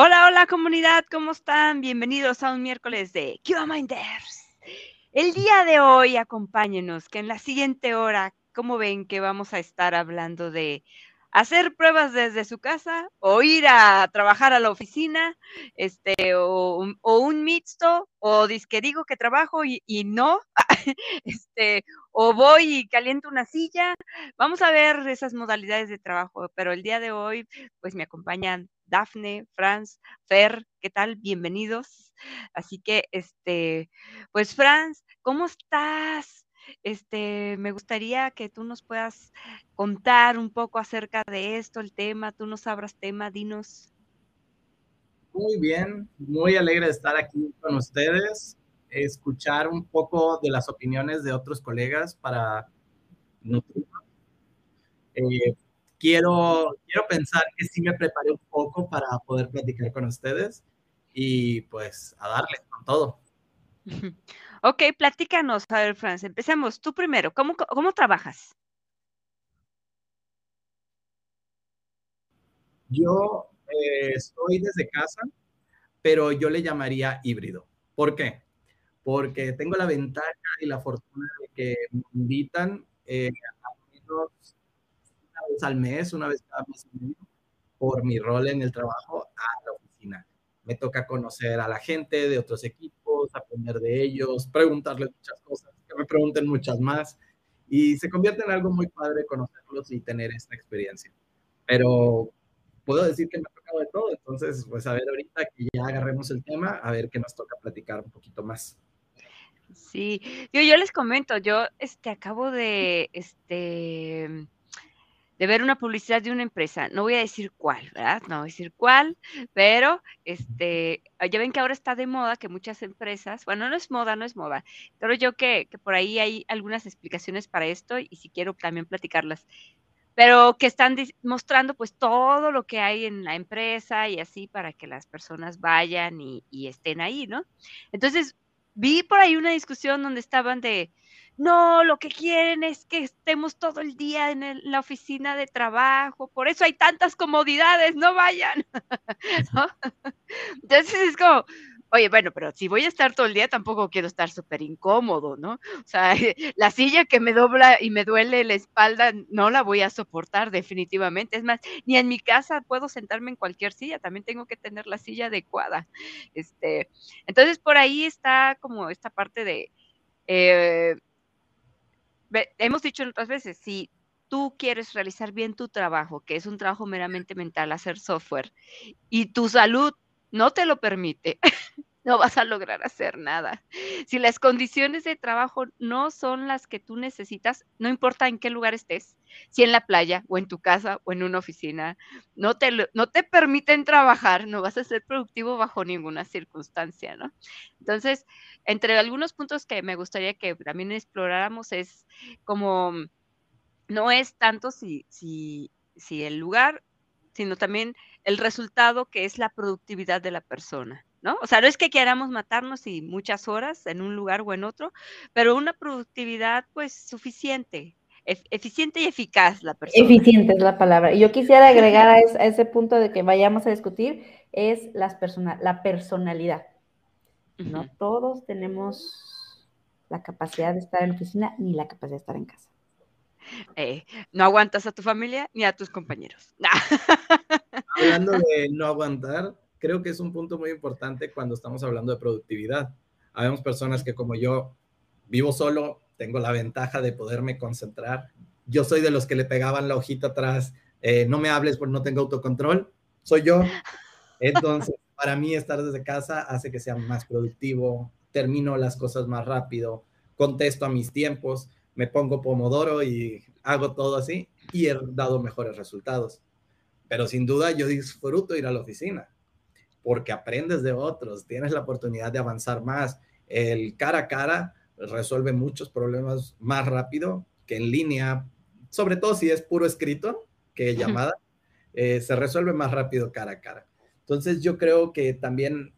Hola, hola comunidad, ¿cómo están? Bienvenidos a un miércoles de QA Minders. El día de hoy, acompáñenos, que en la siguiente hora, como ven que vamos a estar hablando de hacer pruebas desde su casa o ir a trabajar a la oficina, este, o, un mixto, o disque digo que trabajo y, y no, este, o voy y caliento una silla. Vamos a ver esas modalidades de trabajo, pero el día de hoy, pues me acompañan Dafne, Franz, Fer, ¿qué tal? Bienvenidos. Así que, este, pues Franz, ¿cómo estás? Este, me gustaría que tú nos puedas contar un poco acerca de esto, el tema, tú nos abras tema, dinos. Muy bien, muy alegre de estar aquí con ustedes, escuchar un poco de las opiniones de otros colegas para nutrirnos. Eh, quiero, quiero pensar que sí me preparé un poco para poder platicar con ustedes y pues a darle con todo. Ok, platícanos, a ver, Franz, empecemos. Tú primero, ¿cómo, cómo trabajas? Yo eh, estoy desde casa, pero yo le llamaría híbrido. ¿Por qué? Porque tengo la ventaja y la fortuna de que me invitan eh, al menos vez al mes, una vez cada mes por mi rol en el trabajo a la oficina. Me toca conocer a la gente de otros equipos, aprender de ellos, preguntarles muchas cosas, que me pregunten muchas más. Y se convierte en algo muy padre conocerlos y tener esta experiencia. Pero puedo decir que me ha tocado de todo, entonces, pues a ver, ahorita que ya agarremos el tema, a ver qué nos toca platicar un poquito más. Sí, yo, yo les comento, yo este, acabo de, este, de ver una publicidad de una empresa, no voy a decir cuál, ¿verdad? No voy a decir cuál, pero este, ya ven que ahora está de moda que muchas empresas, bueno, no es moda, no es moda, pero yo que, que por ahí hay algunas explicaciones para esto y si quiero también platicarlas, pero que están mostrando pues todo lo que hay en la empresa y así para que las personas vayan y, y estén ahí, ¿no? Entonces, vi por ahí una discusión donde estaban de, no, lo que quieren es que estemos todo el día en, la oficina de trabajo, por eso hay tantas comodidades, no vayan. Entonces es como, oye, bueno, pero si voy a estar todo el día, tampoco quiero estar súper incómodo, ¿no? O sea, la silla que me dobla y me duele la espalda, no la voy a soportar definitivamente. Es más, ni en mi casa puedo sentarme en cualquier silla, también tengo que tener la silla adecuada. Este, entonces, por ahí está como esta parte de... Eh, hemos dicho otras veces, si tú quieres realizar bien tu trabajo, que es un trabajo meramente mental, hacer software, y tu salud no te lo permite, no vas a lograr hacer nada. Si las condiciones de trabajo no son las que tú necesitas, no importa en qué lugar estés, si en la playa o en tu casa o en una oficina, no te, no te permiten trabajar, no vas a ser productivo bajo ninguna circunstancia, ¿no? Entonces, entre algunos puntos que me gustaría que también exploráramos es como, no es tanto si, si, si el lugar, sino también el resultado que es la productividad de la persona. ¿No? O sea, no es que queramos matarnos y muchas horas en un lugar o en otro, pero una productividad pues suficiente, eficiente y eficaz la persona. Eficiente es la palabra. Y yo quisiera agregar a, ese punto de que vayamos a discutir, es las persona, la personalidad. No todos tenemos la capacidad de estar en la oficina ni la capacidad de estar en casa. Eh, no aguantas a tu familia ni a tus compañeros. Hablando de no aguantar, creo que es un punto muy importante cuando estamos hablando de productividad. Habemos personas que como yo vivo solo, tengo la ventaja de poderme concentrar. Yo soy de los que le pegaban la hojita atrás, eh, no me hables porque no tengo autocontrol, soy yo. Entonces, para mí estar desde casa hace que sea más productivo, termino las cosas más rápido, contesto a mis tiempos, me pongo pomodoro y hago todo así y he dado mejores resultados. Pero sin duda yo disfruto ir a la oficina porque aprendes de otros, tienes la oportunidad de avanzar más. El cara a cara resuelve muchos problemas más rápido que en línea, sobre todo si es puro escrito que llamada, eh, se resuelve más rápido cara a cara. Entonces yo creo que también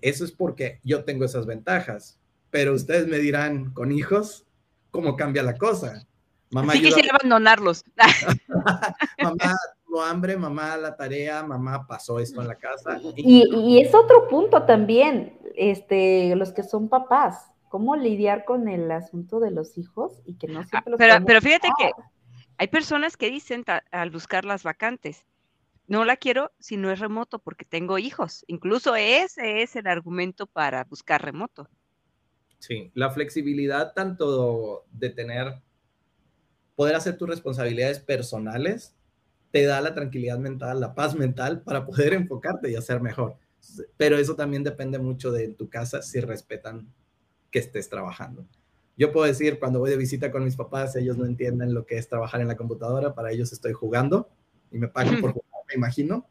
eso es porque yo tengo esas ventajas, pero ustedes me dirán con hijos cómo cambia la cosa. Mamá, sí quisiera abandonarlos. Mamá, tengo hambre, mamá, la tarea, mamá, pasó esto en la casa. Y, y, es otro punto también, este, los que son papás, cómo lidiar con el asunto de los hijos y que no Ah, siempre los pero, podemos pero fíjate que hay personas que dicen ta- al buscar las vacantes, no la quiero si no es remoto porque tengo hijos. Incluso ese es el argumento para buscar remoto. Sí, la flexibilidad tanto de tener, poder hacer tus responsabilidades personales, te da la tranquilidad mental, la paz mental para poder enfocarte y hacer mejor. Pero eso también depende mucho de tu casa si respetan que estés trabajando. Yo puedo decir, cuando voy de visita con mis papás, ellos no entienden lo que es trabajar en la computadora, para ellos estoy jugando y me pagan por jugar, me imagino,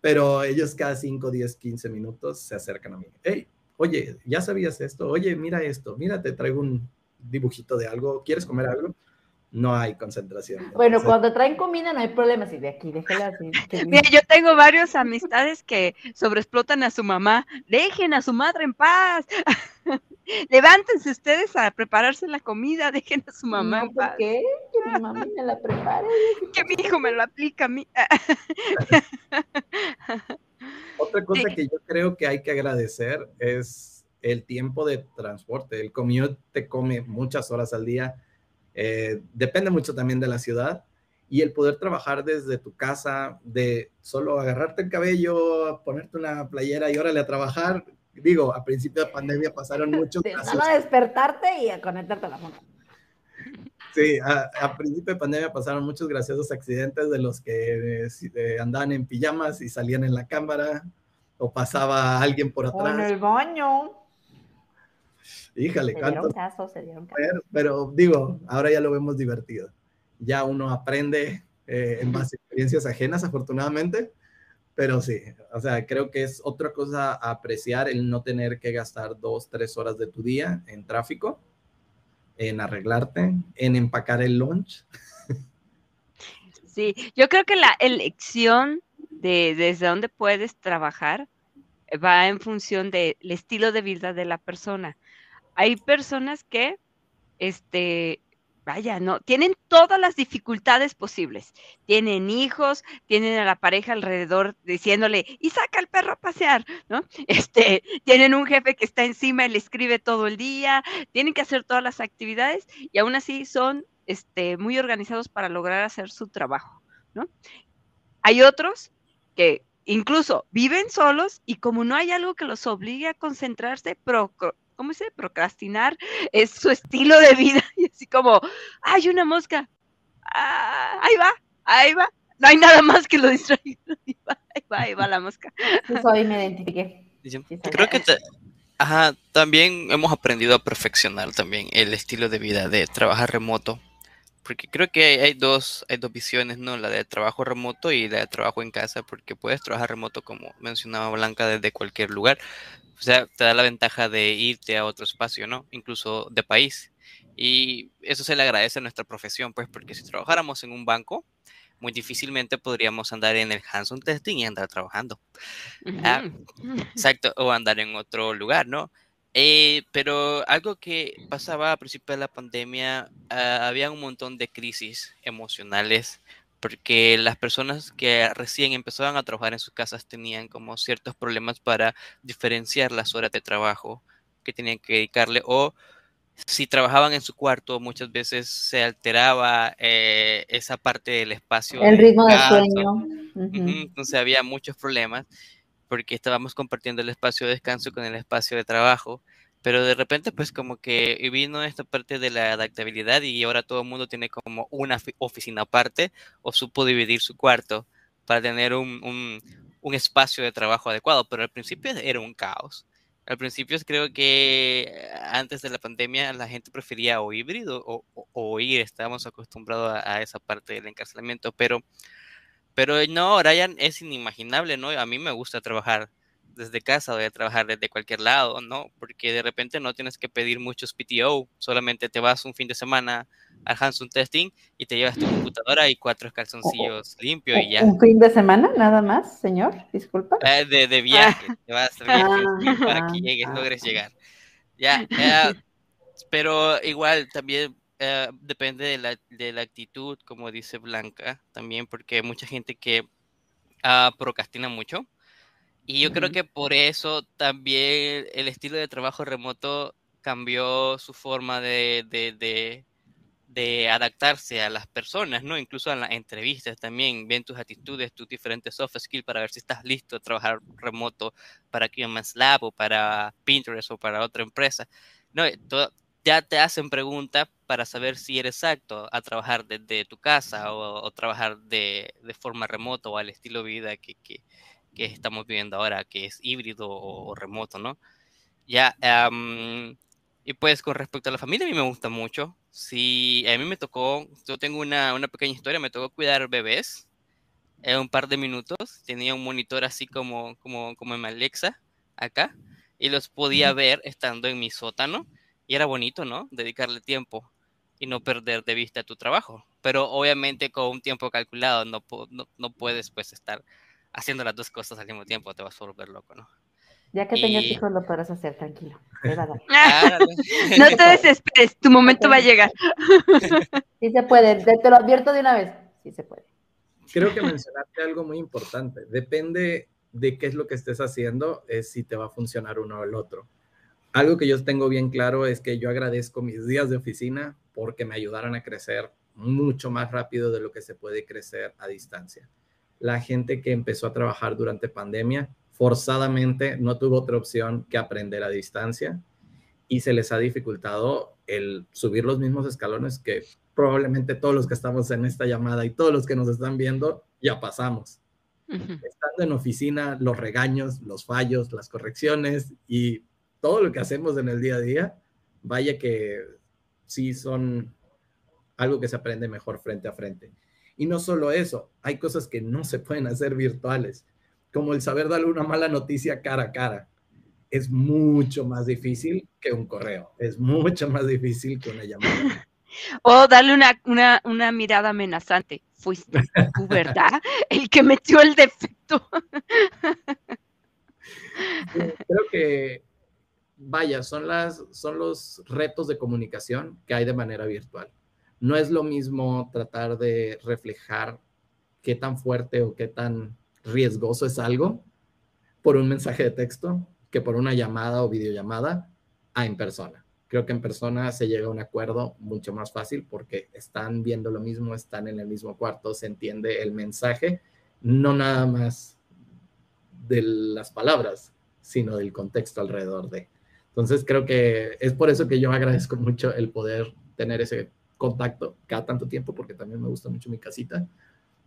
pero ellos cada 5, 10, 15 minutos se acercan a mí. Hey, oye, ¿ya sabías esto? Oye, mira esto, mira, te traigo un dibujito de algo, ¿quieres comer algo? No hay concentración. Bueno, cuando traen comida no hay problema, si de aquí, déjela así. Mira, yo tengo varios amistades que sobreexplotan a su mamá. Dejen a su madre en paz. Levántense ustedes a prepararse la comida. Dejen a su mamá no, en ¿por paz. qué? Que mi mami me la prepare. Que mi hijo me lo aplica a mí. Otra cosa Sí. que yo creo que hay que agradecer es el tiempo de transporte. El commute te come muchas horas al día. Eh, depende mucho también de la ciudad. Y el poder trabajar desde tu casa, de solo agarrarte el cabello, ponerte una playera y órale a trabajar. Digo, a principio de pandemia pasaron muchos De casos. solo despertarte y a conectarte a la foto. Sí, a, a principio de pandemia pasaron muchos graciosos accidentes de los que eh, eh, andaban en pijamas y salían en la cámara, o pasaba alguien por O en atrás. el baño. Híjale, Se dieron casos, se dieron casos. ver, pero digo, ahora ya lo vemos divertido. Ya uno aprende eh, en base a experiencias ajenas, afortunadamente, pero sí, o sea, creo que es otra cosa a apreciar el no tener que gastar dos, tres horas de tu día en tráfico, en arreglarte, en empacar el lunch. Sí, yo creo que la elección de desde dónde puedes trabajar va en función del estilo de vida de la persona. Hay personas que, este, vaya, no, tienen todas las dificultades posibles. Tienen hijos, tienen a la pareja alrededor diciéndole, y saca al perro a pasear, ¿no? Este, tienen un jefe que está encima y le escribe todo el día, tienen que hacer todas las actividades y aún así son este, muy organizados para lograr hacer su trabajo, ¿no? Hay otros que incluso viven solos y como no hay algo que los obligue a concentrarse, ¿cómo se dice? Procrastinar es su estilo de vida y así como, hay una mosca, ah, ahí va, ahí va, no hay nada más que lo distraiga, ahí va, ahí va, ahí va la mosca. Sí, soy, me identifiqué. Yo creo que ta- ajá, también hemos aprendido a perfeccionar también el estilo de vida de trabajar remoto. Porque creo que hay, dos, hay dos visiones, ¿no? La de trabajo remoto y la de trabajo en casa, porque puedes trabajar remoto, como mencionaba Blanca, desde cualquier lugar. O sea, te da la ventaja de irte a otro espacio, ¿no? Incluso de país. Y eso se le agradece a nuestra profesión, pues, porque si trabajáramos en un banco, muy difícilmente podríamos andar en el hands-on testing y andar trabajando. Ah, Ujú. Exacto, o andar en otro lugar, ¿no? Eh, pero algo que pasaba a principio de la pandemia, ah, había un montón de crisis emocionales, porque las personas que recién empezaban a trabajar en sus casas tenían como ciertos problemas para diferenciar las horas de trabajo que tenían que dedicarle, o si trabajaban en su cuarto, muchas veces se alteraba eh, esa parte del espacio. El ritmo de descanso. sueño. Entonces había muchos problemas porque estábamos compartiendo el espacio de descanso con el espacio de trabajo, pero de repente pues como que vino esta parte de la adaptabilidad y ahora todo el mundo tiene como una fi- oficina aparte o supo dividir su cuarto para tener un, un- espacio de trabajo adecuado, pero al principio era un caos. Al principio creo que eh, antes de la pandemia la gente prefería o híbrido o, o, o ir, estábamos acostumbrados a esa parte del encarcelamiento, pero pero no, ahora ya es inimaginable, ¿no? A mí me gusta trabajar desde casa, voy a trabajar desde cualquier lado, ¿no? Porque de repente no tienes que pedir muchos PTO, solamente te vas un fin de semana al Hanson Testing y te llevas tu computadora y cuatro calzoncillos limpios y ya. ¿Un fin de semana nada más, señor? Disculpa. Eh, de, de viaje, te vas de viaje Ah, para ah, que llegues, ah. logres llegar. Ya, eh, pero igual también eh, depende de la, de la, actitud, como dice Blanca, también porque hay mucha gente que uh, procrastina mucho. Y yo creo que por eso también el estilo de trabajo remoto cambió su forma de, de, de, adaptarse a las personas, ¿no? Incluso en las entrevistas también ven tus actitudes, tus diferentes soft skills para ver si estás listo a trabajar remoto para QMS Lab o para Pinterest o para otra empresa. No, todo, ya te hacen preguntas para saber si eres apto a trabajar desde tu casa o, trabajar de, de, forma remota o al estilo de vida que, que, que, estamos viviendo ahora, que es híbrido o, remoto, ¿no? Ya, y pues con respecto a la familia, a mí me gusta mucho. Sí, a mí me tocó, yo tengo una, una pequeña historia, me tocó cuidar bebés en un par de minutos. Tenía un monitor así como, como, como en Alexa acá y los podía ver estando en mi sótano y era bonito, ¿no? Dedicarle tiempo y no perder de vista tu trabajo. Pero obviamente con un tiempo calculado no, no, no puedes pues estar haciendo las dos cosas al mismo tiempo, te vas a volver loco, ¿no? Ya que tengas hijos lo podrás hacer, tranquilo. no te desesperes, tu momento va a llegar. Sí se puede, te lo advierto de una vez, sí se puede. Creo que mencionaste algo muy importante. Depende de qué es lo que estés haciendo, es si te va a funcionar uno o el otro algo que yo tengo bien claro es que yo agradezco mis días de oficina porque me ayudaron a crecer mucho más rápido de lo que se puede crecer a distancia. La gente que empezó a trabajar durante pandemia forzadamente no tuvo otra opción que aprender a distancia y se les ha dificultado el subir los mismos escalones que probablemente todos los que estamos en esta llamada y todos los que nos están viendo ya pasamos. Estando en oficina, los regaños, los fallos, las correcciones y todo lo que hacemos en el día a día, vaya que sí son algo que se aprende mejor frente a frente. Y no solo eso, hay cosas que no se pueden hacer virtuales, como el saber darle una mala noticia cara a cara. Es mucho más difícil que un correo, es mucho más difícil que una llamada. O darle una, una, una mirada amenazante. Fuiste tú, ¿verdad? El que metió el defecto. Creo que vaya, son, las, son los retos de comunicación que hay de manera virtual. No es lo mismo tratar de reflejar qué tan fuerte o qué tan riesgoso es algo por un mensaje de texto que por una llamada o videollamada a en persona. Creo que en persona se llega a un acuerdo mucho más fácil porque están viendo lo mismo, están en el mismo cuarto, se entiende el mensaje, no nada más de las palabras, sino del contexto alrededor de. Entonces creo que es por eso que yo agradezco mucho el poder tener ese contacto cada tanto tiempo, porque también me gusta mucho mi casita,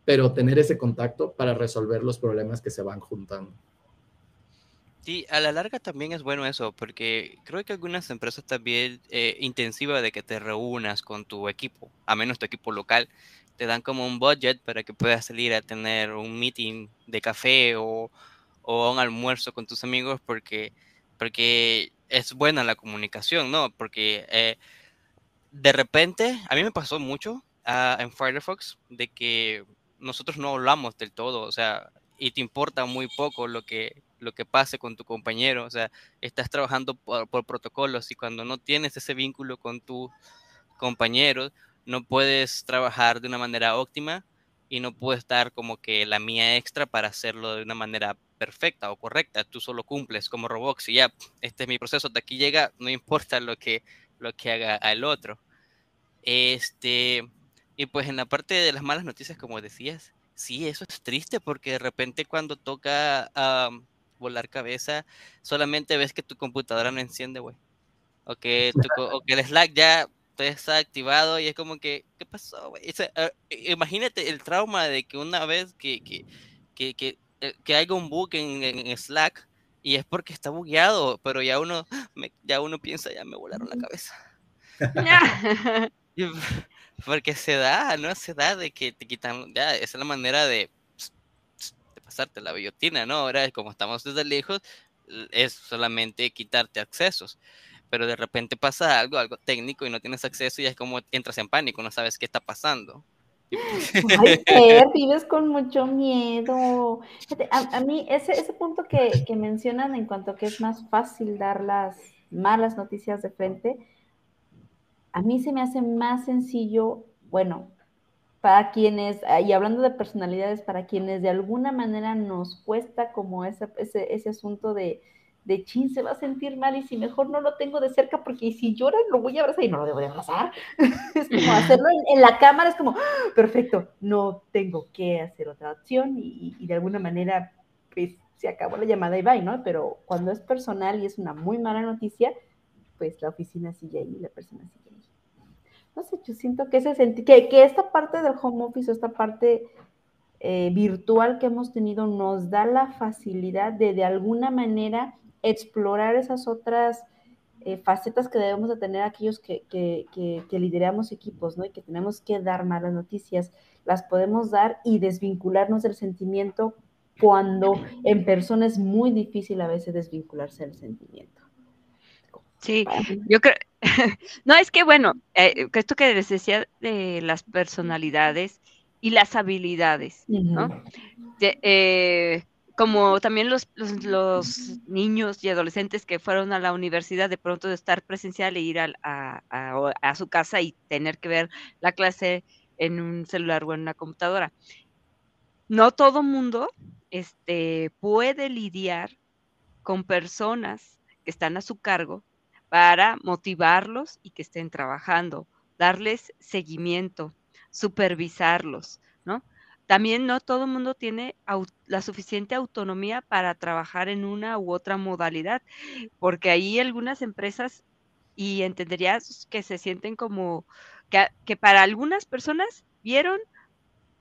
pero tener ese contacto para resolver los problemas que se van juntando. Sí, a la larga también es bueno eso, porque creo que algunas empresas también eh, intensiva de que te reúnas con tu equipo, a menos tu equipo local, te dan como un budget para que puedas salir a tener un meeting de café o, o un almuerzo con tus amigos, porque, porque es buena la comunicación, ¿no? Porque eh, de repente, a mí me pasó mucho ah, en Firefox de que nosotros no hablamos del todo, o sea, y te importa muy poco lo que, lo que pase con tu compañero, o sea, estás trabajando por, por protocolos y cuando no tienes ese vínculo con tus compañeros, no puedes trabajar de una manera óptima y no puedes dar como que la mía extra para hacerlo de una manera perfecta o correcta, tú solo cumples como Roblox y ya, este es mi proceso, de aquí llega, no importa lo que, lo que haga el otro. Este, y pues en la parte de las malas noticias, como decías, sí, eso es triste porque de repente cuando toca volar cabeza, solamente ves que tu computadora no enciende, güey. O o que el Slack ya está activado y es como que, ¿qué pasó, güey? Ah, imagínate el trauma de que una vez que, que, que, que eh, que haya un bug en, Slack y es porque está bugueado, pero ya uno, ya uno piensa, ya me volaron la cabeza. porque se da, ¿no? Se da de que te quitan, ya, esa es la manera de, de pasarte la biotina, ¿no? Ahora, como estamos desde lejos, es solamente quitarte accesos. Pero de repente pasa algo, algo técnico y no tienes acceso y es como entras en pánico, no sabes qué está pasando. Ay, Fer, vives con mucho miedo. A, mí, ese, ese punto que, que, mencionan en cuanto a que es más fácil dar las malas noticias de frente, A mí se me hace más sencillo, bueno, para quienes, ah, y hablando de personalidades, para quienes de alguna manera nos cuesta como ese, ese, asunto de, de chin, se va a sentir mal y si mejor no lo tengo de cerca porque si llora lo voy a abrazar y no lo debo de abrazar. es como hacerlo en, la cámara, es como, ¡ah! perfecto, no tengo que hacer otra opción y, y, de alguna manera, pues se acabó la llamada y bye, ¿no? Pero cuando es personal y es una muy mala noticia, pues la oficina sigue ahí, la persona sigue ahí no sé, yo siento que, ese que, que esta parte del home office, esta parte eh, virtual que hemos tenido nos da la facilidad de de alguna manera explorar esas otras eh, facetas que debemos de tener aquellos que, que, que, lideramos equipos, ¿no? Y que tenemos que dar malas noticias, las podemos dar y desvincularnos del sentimiento cuando en persona es muy difícil a veces desvincularse del sentimiento. Sí, yo creo, no, es que bueno, eh, esto que les decía de las personalidades y las habilidades, ¿no? Eh, como también los, niños y adolescentes que fueron a la universidad de pronto de estar presencial e ir a, a, su casa y tener que ver la clase en un celular o en una computadora. No todo mundo este, puede lidiar con personas que están a su cargo para motivarlos y que estén trabajando, darles seguimiento, supervisarlos, ¿no? También no todo el mundo tiene la suficiente autonomía para trabajar en una u otra modalidad, porque ahí algunas empresas, y entenderías que se sienten como que, para algunas personas vieron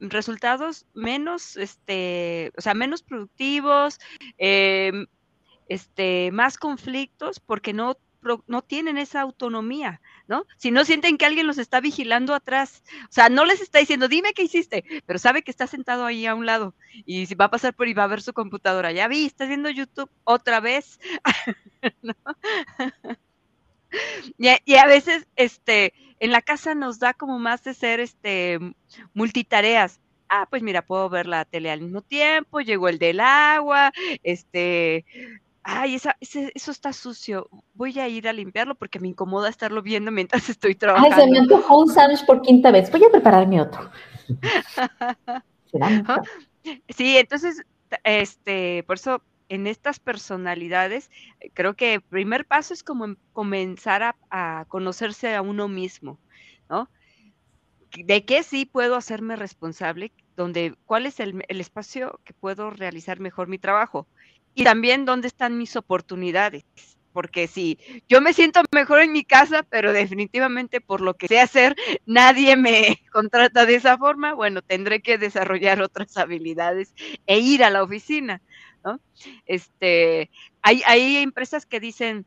resultados menos, este, o sea, menos productivos, em, este, más conflictos, porque no no tienen esa autonomía, ¿no? Si no sienten que alguien los está vigilando atrás, o sea, no les está diciendo, dime qué hiciste, pero sabe que está sentado ahí a un lado y si va a pasar por y va a ver su computadora, ya vi, estás viendo YouTube otra vez, y, a, veces, este, en la casa nos da como más de ser, este, multitareas, ah, pues mira, puedo ver la tele al mismo tiempo, llegó el del agua, este, ay, esa, eso está sucio, voy a ir a limpiarlo porque me incomoda estarlo viendo mientras estoy trabajando. Ay, se me antojó un sándwich por quinta vez, voy a prepararme otro. sí, entonces, este, por eso en estas personalidades, eh, creo que el primer paso es como comenzar a, conocerse a uno mismo, ¿no? De qué sí puedo hacerme responsable, donde, cuál es el, el espacio que puedo realizar mejor mi trabajo y también dónde están mis oportunidades. Porque si yo me siento mejor en mi casa, pero definitivamente por lo que sé hacer, nadie me contrata de esa forma, bueno, tendré que desarrollar otras habilidades e ir a la oficina, ¿no? Este, hay, hay empresas que dicen,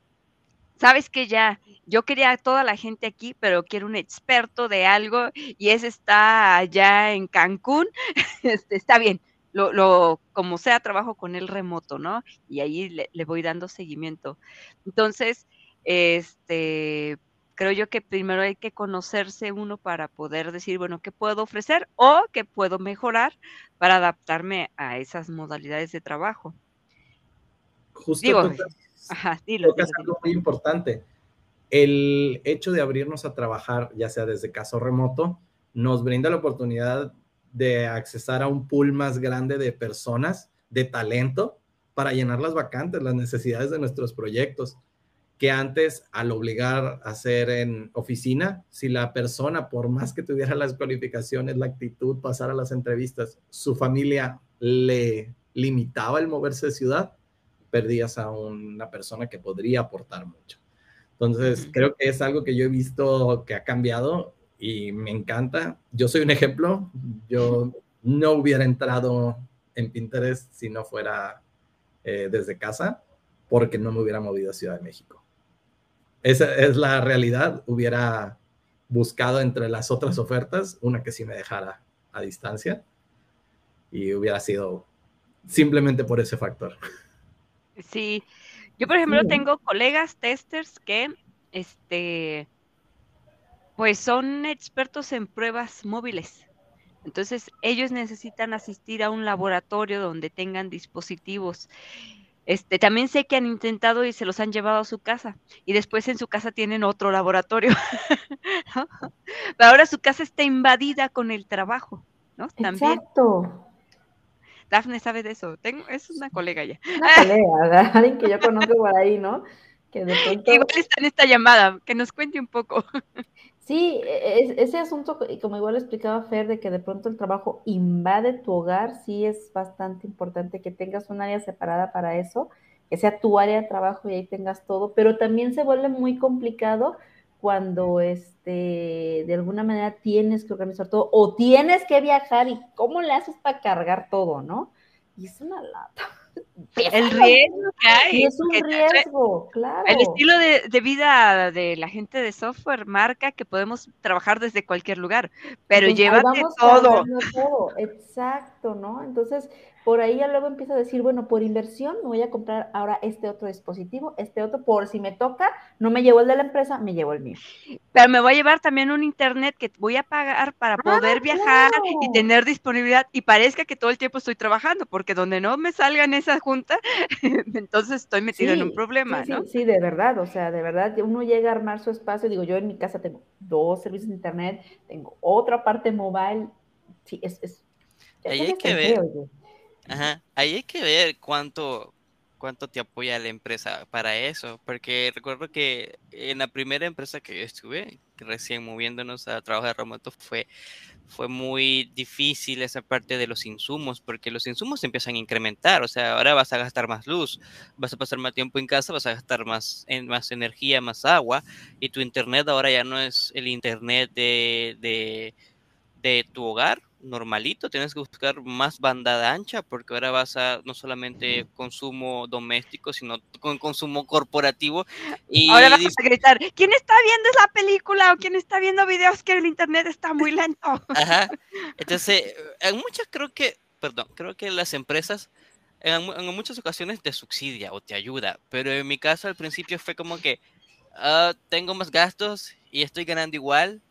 sabes que ya, yo quería a toda la gente aquí, pero quiero un experto de algo y ese está allá en Cancún, este, está bien, lo, como sea, trabajo con él remoto, ¿no? Y ahí le, voy dando seguimiento. Entonces, este, creo yo que primero hay que conocerse uno para poder decir, bueno, ¿qué puedo ofrecer o qué puedo mejorar para adaptarme a esas modalidades de trabajo? Justo Digo, ajá, dilo, es algo muy importante. El hecho de abrirnos a trabajar, ya sea desde caso remoto, nos brinda la oportunidad de accesar a un pool más grande de personas, de talento, para llenar las vacantes, las necesidades de nuestros proyectos, que antes al obligar a hacer en oficina, si la persona, por más que tuviera las cualificaciones, la actitud, pasar a las entrevistas, su familia le limitaba el moverse de ciudad, perdías a una persona que podría aportar mucho. Entonces, creo que es algo que yo he visto que ha cambiado y me encanta. Yo soy un ejemplo. Yo no hubiera entrado en Pinterest si no fuera eh, desde casa, porque no me hubiera movido a Ciudad de México. Esa es la realidad. Hubiera buscado entre las otras ofertas una que sí me dejara a distancia y hubiera sido simplemente por ese factor. Sí, yo por ejemplo tengo colegas testers que este pues son expertos en pruebas móviles. Entonces, ellos necesitan asistir a un laboratorio donde tengan dispositivos. Este, también sé que han intentado y se los han llevado a su casa y después en su casa tienen otro laboratorio. Pero ahora su casa está invadida con el trabajo, ¿no? También. Exacto. Dafne sabe de eso. Tengo, es una colega ya. Una colega, alguien que yo conozco por ahí, ¿no? Que de pronto... Igual está en esta llamada, que nos cuente un poco. Sí, e, ese asunto, como igual explicaba Fer, de que de pronto el trabajo invade tu hogar, sí es bastante importante que tengas un área separada para eso, que sea tu área de trabajo y ahí tengas todo, pero también se vuelve muy complicado cuando este, de alguna manera tienes que organizar todo o tienes que viajar y cómo le haces para cargar todo, ¿no? Y es una lata el riesgo que hay. es un riesgo, claro. El estilo de, vida de la gente de software marca que podemos trabajar desde cualquier lugar, pero llévate todo. todo. Exacto, ¿no? Entonces, por ahí ya luego empiezo a decir, bueno, por inversión me voy a comprar ahora este otro dispositivo, este otro, por si me toca, no me llevo el de la empresa, me llevo el mío. Pero me voy a llevar también un internet que voy a pagar para ah, poder viajar y tener disponibilidad y parezca que todo el tiempo estoy trabajando, porque donde no me salga en esa junta, entonces estoy metido en un problema, sí, ¿no? Sí, sí, de verdad, o sea, de verdad, uno llega a armar su espacio, digo, yo en mi casa tengo dos servicios de internet, tengo otra parte mobile, sí, es... es Ahí hay que ver. Ajá, ahí hay que ver cuánto, cuánto te apoya la empresa para eso, porque recuerdo que en la primera empresa que estuve, recién moviéndonos a trabajo de remoto, fue, fue muy difícil esa parte de los insumos, porque los insumos empiezan a incrementar, o sea, ahora vas a gastar más luz, vas a pasar más tiempo en casa, vas a gastar más, en, más energía, más agua, y tu internet ahora ya no es el internet de, de, de tu hogar, normalito, tienes que buscar más banda ancha porque ahora vas a no solamente consumo doméstico, sino con consumo corporativo. Y ahora vas a gritar, ¿quién está viendo esa película o quién está viendo videos que el internet está muy lento? Ajá. Entonces, en muchas creo que, perdón, creo que las empresas en, en muchas ocasiones te subsidia o te ayuda, pero en mi caso al principio fue como que ah, tengo más gastos y estoy ganando igual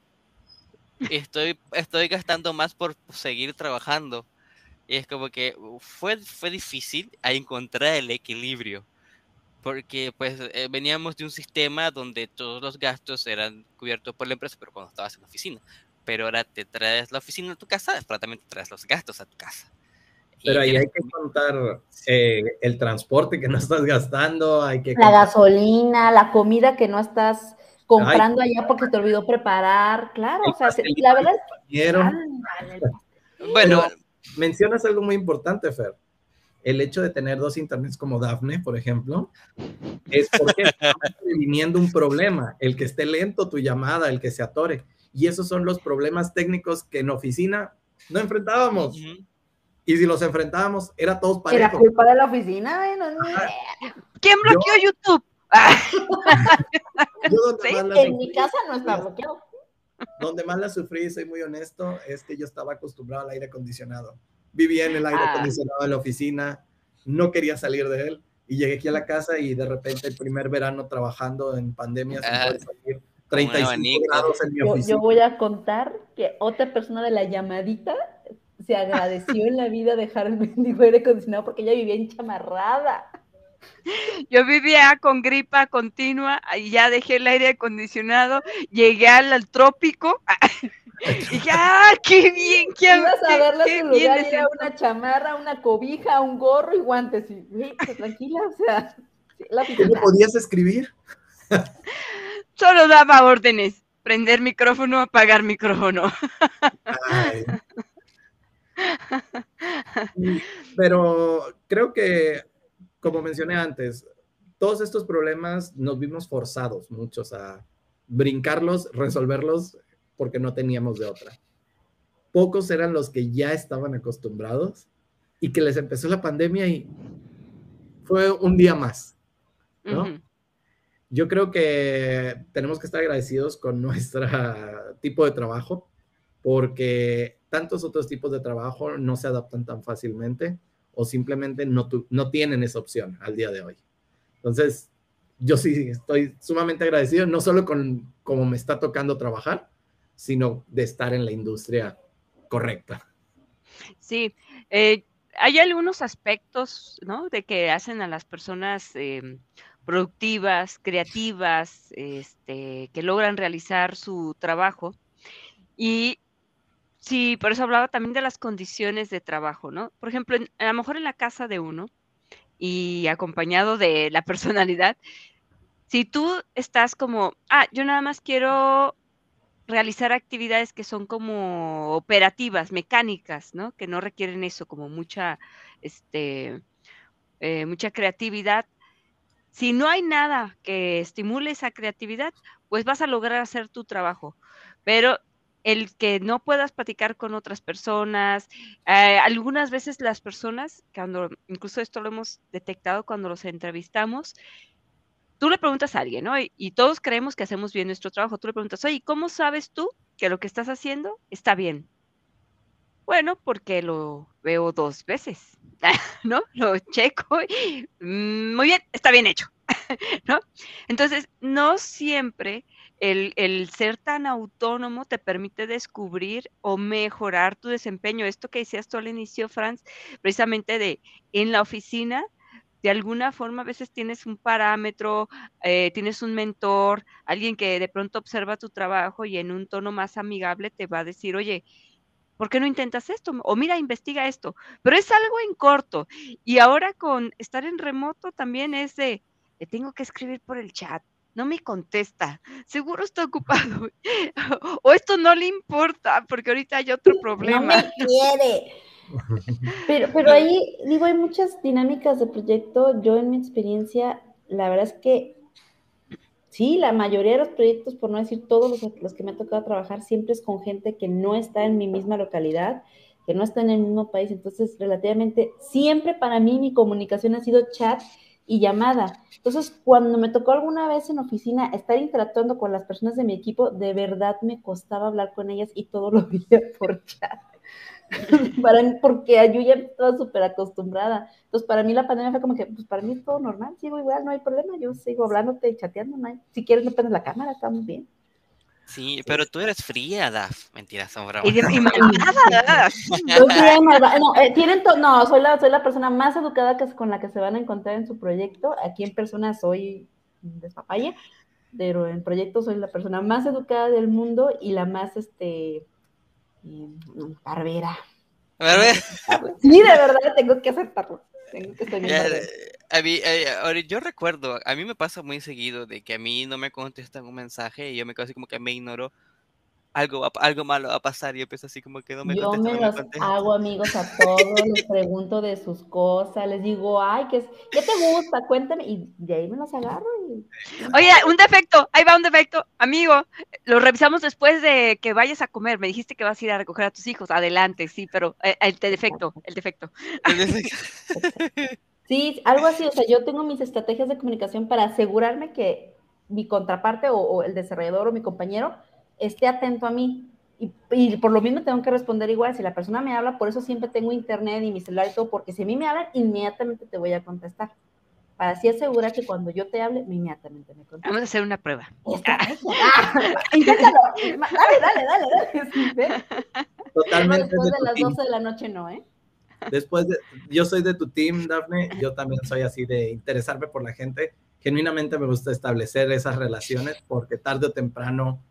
estoy, estoy gastando más por seguir trabajando. Y es como que fue, fue difícil a encontrar el equilibrio. Porque pues eh, veníamos de un sistema donde todos los gastos eran cubiertos por la empresa, pero cuando estabas en la oficina. Pero ahora te traes la oficina a tu casa, pero también te traes los gastos a tu casa. Pero ahí hay que contar eh, el transporte que no estás gastando, hay que... La gasolina, la comida que no estás comprando allá porque te olvidó preparar, claro, o sea, la verdad es Bueno, mencionas algo muy importante, Fer. El hecho de tener dos internets como Dafne, por ejemplo, es porque estamos viniendo un problema, el que esté lento tu llamada, el que se atore. Y esos son los problemas técnicos que en oficina no enfrentábamos. Y si los enfrentábamos, era todos para. Era culpa de la oficina, ¿Quién bloqueó YouTube? En mi casa no está bloqueado. Donde más la sufrí, soy muy honesto, es que yo estaba acostumbrado al aire acondicionado. Vivía en el aire ah. acondicionado en la oficina, no quería salir de él. Y llegué aquí a la casa y de repente el primer verano trabajando en pandemia, ah, 35 grados en mi oficina. Yo, voy a contar que otra persona de la llamadita se agradeció en la vida dejar el mendigo aire acondicionado porque ella vivía enchamarrada. Yo vivía con gripa continua y ya dejé el aire acondicionado, llegué al, trópico y dije, ¡ah, qué bien! Qué, Ibas a verla en lugar, era una chamarra, una cobija, un gorro y guantes. Y, pues, tranquila, o sea, la ¿Cómo podías escribir? Solo daba órdenes, prender micrófono, apagar micrófono. Pero creo que como mencioné antes, todos estos problemas nos vimos forzados muchos a brincarlos, resolverlos, porque no teníamos de otra. Pocos eran los que ya estaban acostumbrados y que les empezó la pandemia y fue un día más, ¿no? Yo creo que tenemos que estar agradecidos con nuestro tipo de trabajo, porque tantos otros tipos de trabajo no se adaptan tan fácilmente o simplemente no, no tienen esa opción al día de hoy. Entonces, yo sí estoy sumamente agradecido, no solo con cómo me está tocando trabajar, sino de estar en la industria correcta. Sí, eh, hay algunos aspectos, ¿no? De que hacen a las personas em, productivas, creativas, este, que logran realizar su trabajo. Y sí, por eso hablaba también de las condiciones de trabajo, ¿no? Por ejemplo, a lo mejor en la casa de uno y acompañado de la personalidad, si tú estás como, ah, yo nada más quiero realizar actividades que son como operativas, mecánicas, ¿no? Que no requieren eso, como mucha, este, eh, mucha creatividad. Si no hay nada que estimule esa creatividad, pues vas a lograr hacer tu trabajo. Pero el que no puedas platicar con otras personas, eh, algunas veces las personas, cuando incluso esto lo hemos detectado cuando los entrevistamos, tú le preguntas a alguien, ¿no? Y, todos creemos que hacemos bien nuestro trabajo. Tú le preguntas, oye, ¿cómo sabes tú que lo que estás haciendo está bien? Bueno, porque lo veo dos veces, ¿no? Lo checo y mm, muy bien, está bien hecho, ¿no? Entonces, no siempre el, ser tan autónomo te permite descubrir o mejorar tu desempeño. Esto que decías tú al inicio, Franz, precisamente de en la oficina de alguna forma a veces tienes un parámetro, eh, tienes un mentor, alguien que de pronto observa tu trabajo y en un tono más amigable te va a decir, oye, ¿por qué no intentas esto? O mira, investiga esto. Pero es algo en corto. Y ahora con estar en remoto también es de, tengo que escribir por el chat. No me contesta, seguro está ocupado. o esto no le importa porque ahorita hay otro problema. No me quiere. Pero, pero ahí, digo, hay muchas dinámicas de proyecto. Yo en mi experiencia, la verdad es que sí, la mayoría de los proyectos, por no decir todos los, los, que me ha tocado trabajar, siempre es con gente que no está en mi misma localidad, que no está en el mismo país. Entonces, relativamente, siempre para mí mi comunicación ha sido chat y llamada. Entonces, cuando me tocó alguna vez en oficina estar interactuando con las personas de mi equipo, de verdad me costaba hablar con ellas y todo lo veía por chat. para porque yo ya estaba súper acostumbrada. Entonces, para mí la pandemia fue como que, pues para mí es todo normal, sigo igual, no hay problema, yo sigo hablándote y chateando, no. Si quieres, no prendes la cámara, estamos bien. Sí, pero tú eres fría, Daf. Mentira, son bromas. Y, y malvada. no, eh, tienen no, soy la, soy la persona más educada que, con la que se van a encontrar en su proyecto. Aquí en persona soy despapaya, pero en proyecto soy la persona más educada del mundo y la más, este, Barbera. ¿Barbera? Sí, de verdad, tengo que aceptarlo. Tengo que a mí, eh, yo recuerdo, a mí me pasa muy seguido de que a mí no me contestan un mensaje y yo me quedo así como que me ignoro algo, algo malo va a pasar y yo empiezo así como que no me Yo me los hago amigos a todos, les pregunto de sus cosas, les digo, ay, ¿qué, ¿qué te gusta? Cuéntame, y de ahí me los agarro. Y... Oye, un defecto, ahí va un defecto, amigo, lo revisamos después de que vayas a comer, me dijiste que vas a ir a recoger a tus hijos, adelante, sí, pero eh, el, defecto, el defecto. El defecto. Sí, algo así, o sea, yo tengo mis estrategias de comunicación para asegurarme que mi contraparte o, o el desarrollador o mi compañero esté atento a mí. Y, por lo mismo tengo que responder igual. Si la persona me habla, por eso siempre tengo internet y mi celular y todo, porque si a mí me hablan, inmediatamente te voy a contestar. Para así asegurar que cuando yo te hable, inmediatamente me contestes. Vamos a hacer una prueba. inténtalo. Dale, dale, dale, dale. Totalmente. después de, las 12 de la noche, no, ¿eh? Después de, yo soy de tu team, Daphne, yo también soy así de interesarme por la gente. Genuinamente me gusta establecer esas relaciones porque tarde o temprano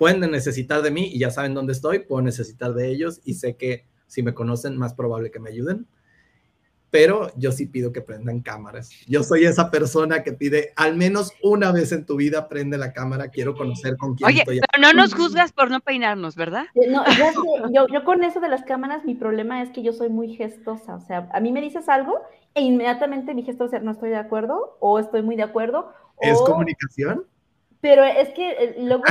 pueden necesitar de mí y ya saben dónde estoy, puedo necesitar de ellos y sé que si me conocen, más probable que me ayuden. Pero yo sí pido que prendan cámaras. Yo soy esa persona que pide al menos una vez en tu vida prende la cámara, quiero conocer con quién Oye, pero no nos juzgas por no peinarnos, ¿verdad? Eh, no, yo, yo con eso de las cámaras, mi problema es que yo soy muy gestosa. O sea, a mí me dices algo e inmediatamente mi gesto es no estoy de acuerdo o estoy muy de acuerdo. ¿Es comunicación? Pero es que eh, luego,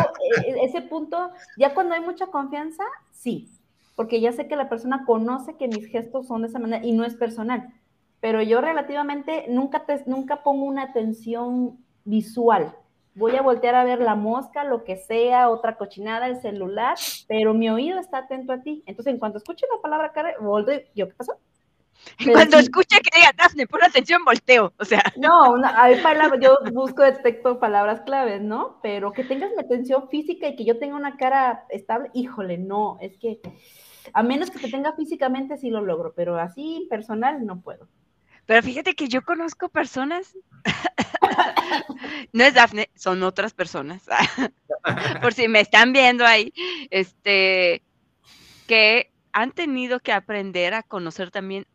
eh, ese punto, ya cuando hay mucha confianza, sí, porque ya sé que la persona conoce que mis gestos son de esa manera y no es personal. Pero yo relativamente nunca, te, nunca pongo una atención visual. Voy a voltear a ver la mosca, lo que sea, otra cochinada, el celular, pero mi oído está atento a ti. Entonces, en cuanto escuche la palabra volteo, ¿yo qué pasó? Cuando escuche que diga Dafne, pon atención, volteo. O sea. No, hay palabras, yo busco, detecto palabras claves, ¿no? Pero que tengas mi atención física y que yo tenga una cara estable, híjole, no, es que A menos que te tenga físicamente, sí lo logro, pero así personal no puedo. Pero fíjate que yo conozco personas, no es Dafne, son otras personas, por si me están viendo ahí, este, que han tenido que aprender a conocer también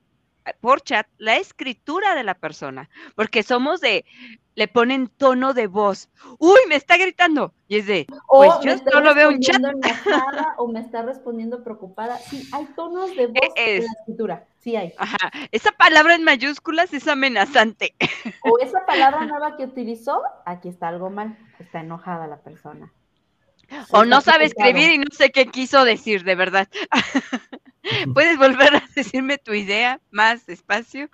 por chat la escritura de la persona, porque somos de, le ponen tono de voz, uy, me está gritando, y es de, pues yo solo veo un chat. o me está respondiendo preocupada, sí, hay tonos de voz en la escritura, sí hay. Ajá, esa palabra en mayúsculas es amenazante. O esa palabra nueva que utilizó, aquí está algo mal, está enojada la persona. O no sabe escribir y no sé qué quiso decir, de verdad. ¿Puedes volver a decirme tu idea más despacio?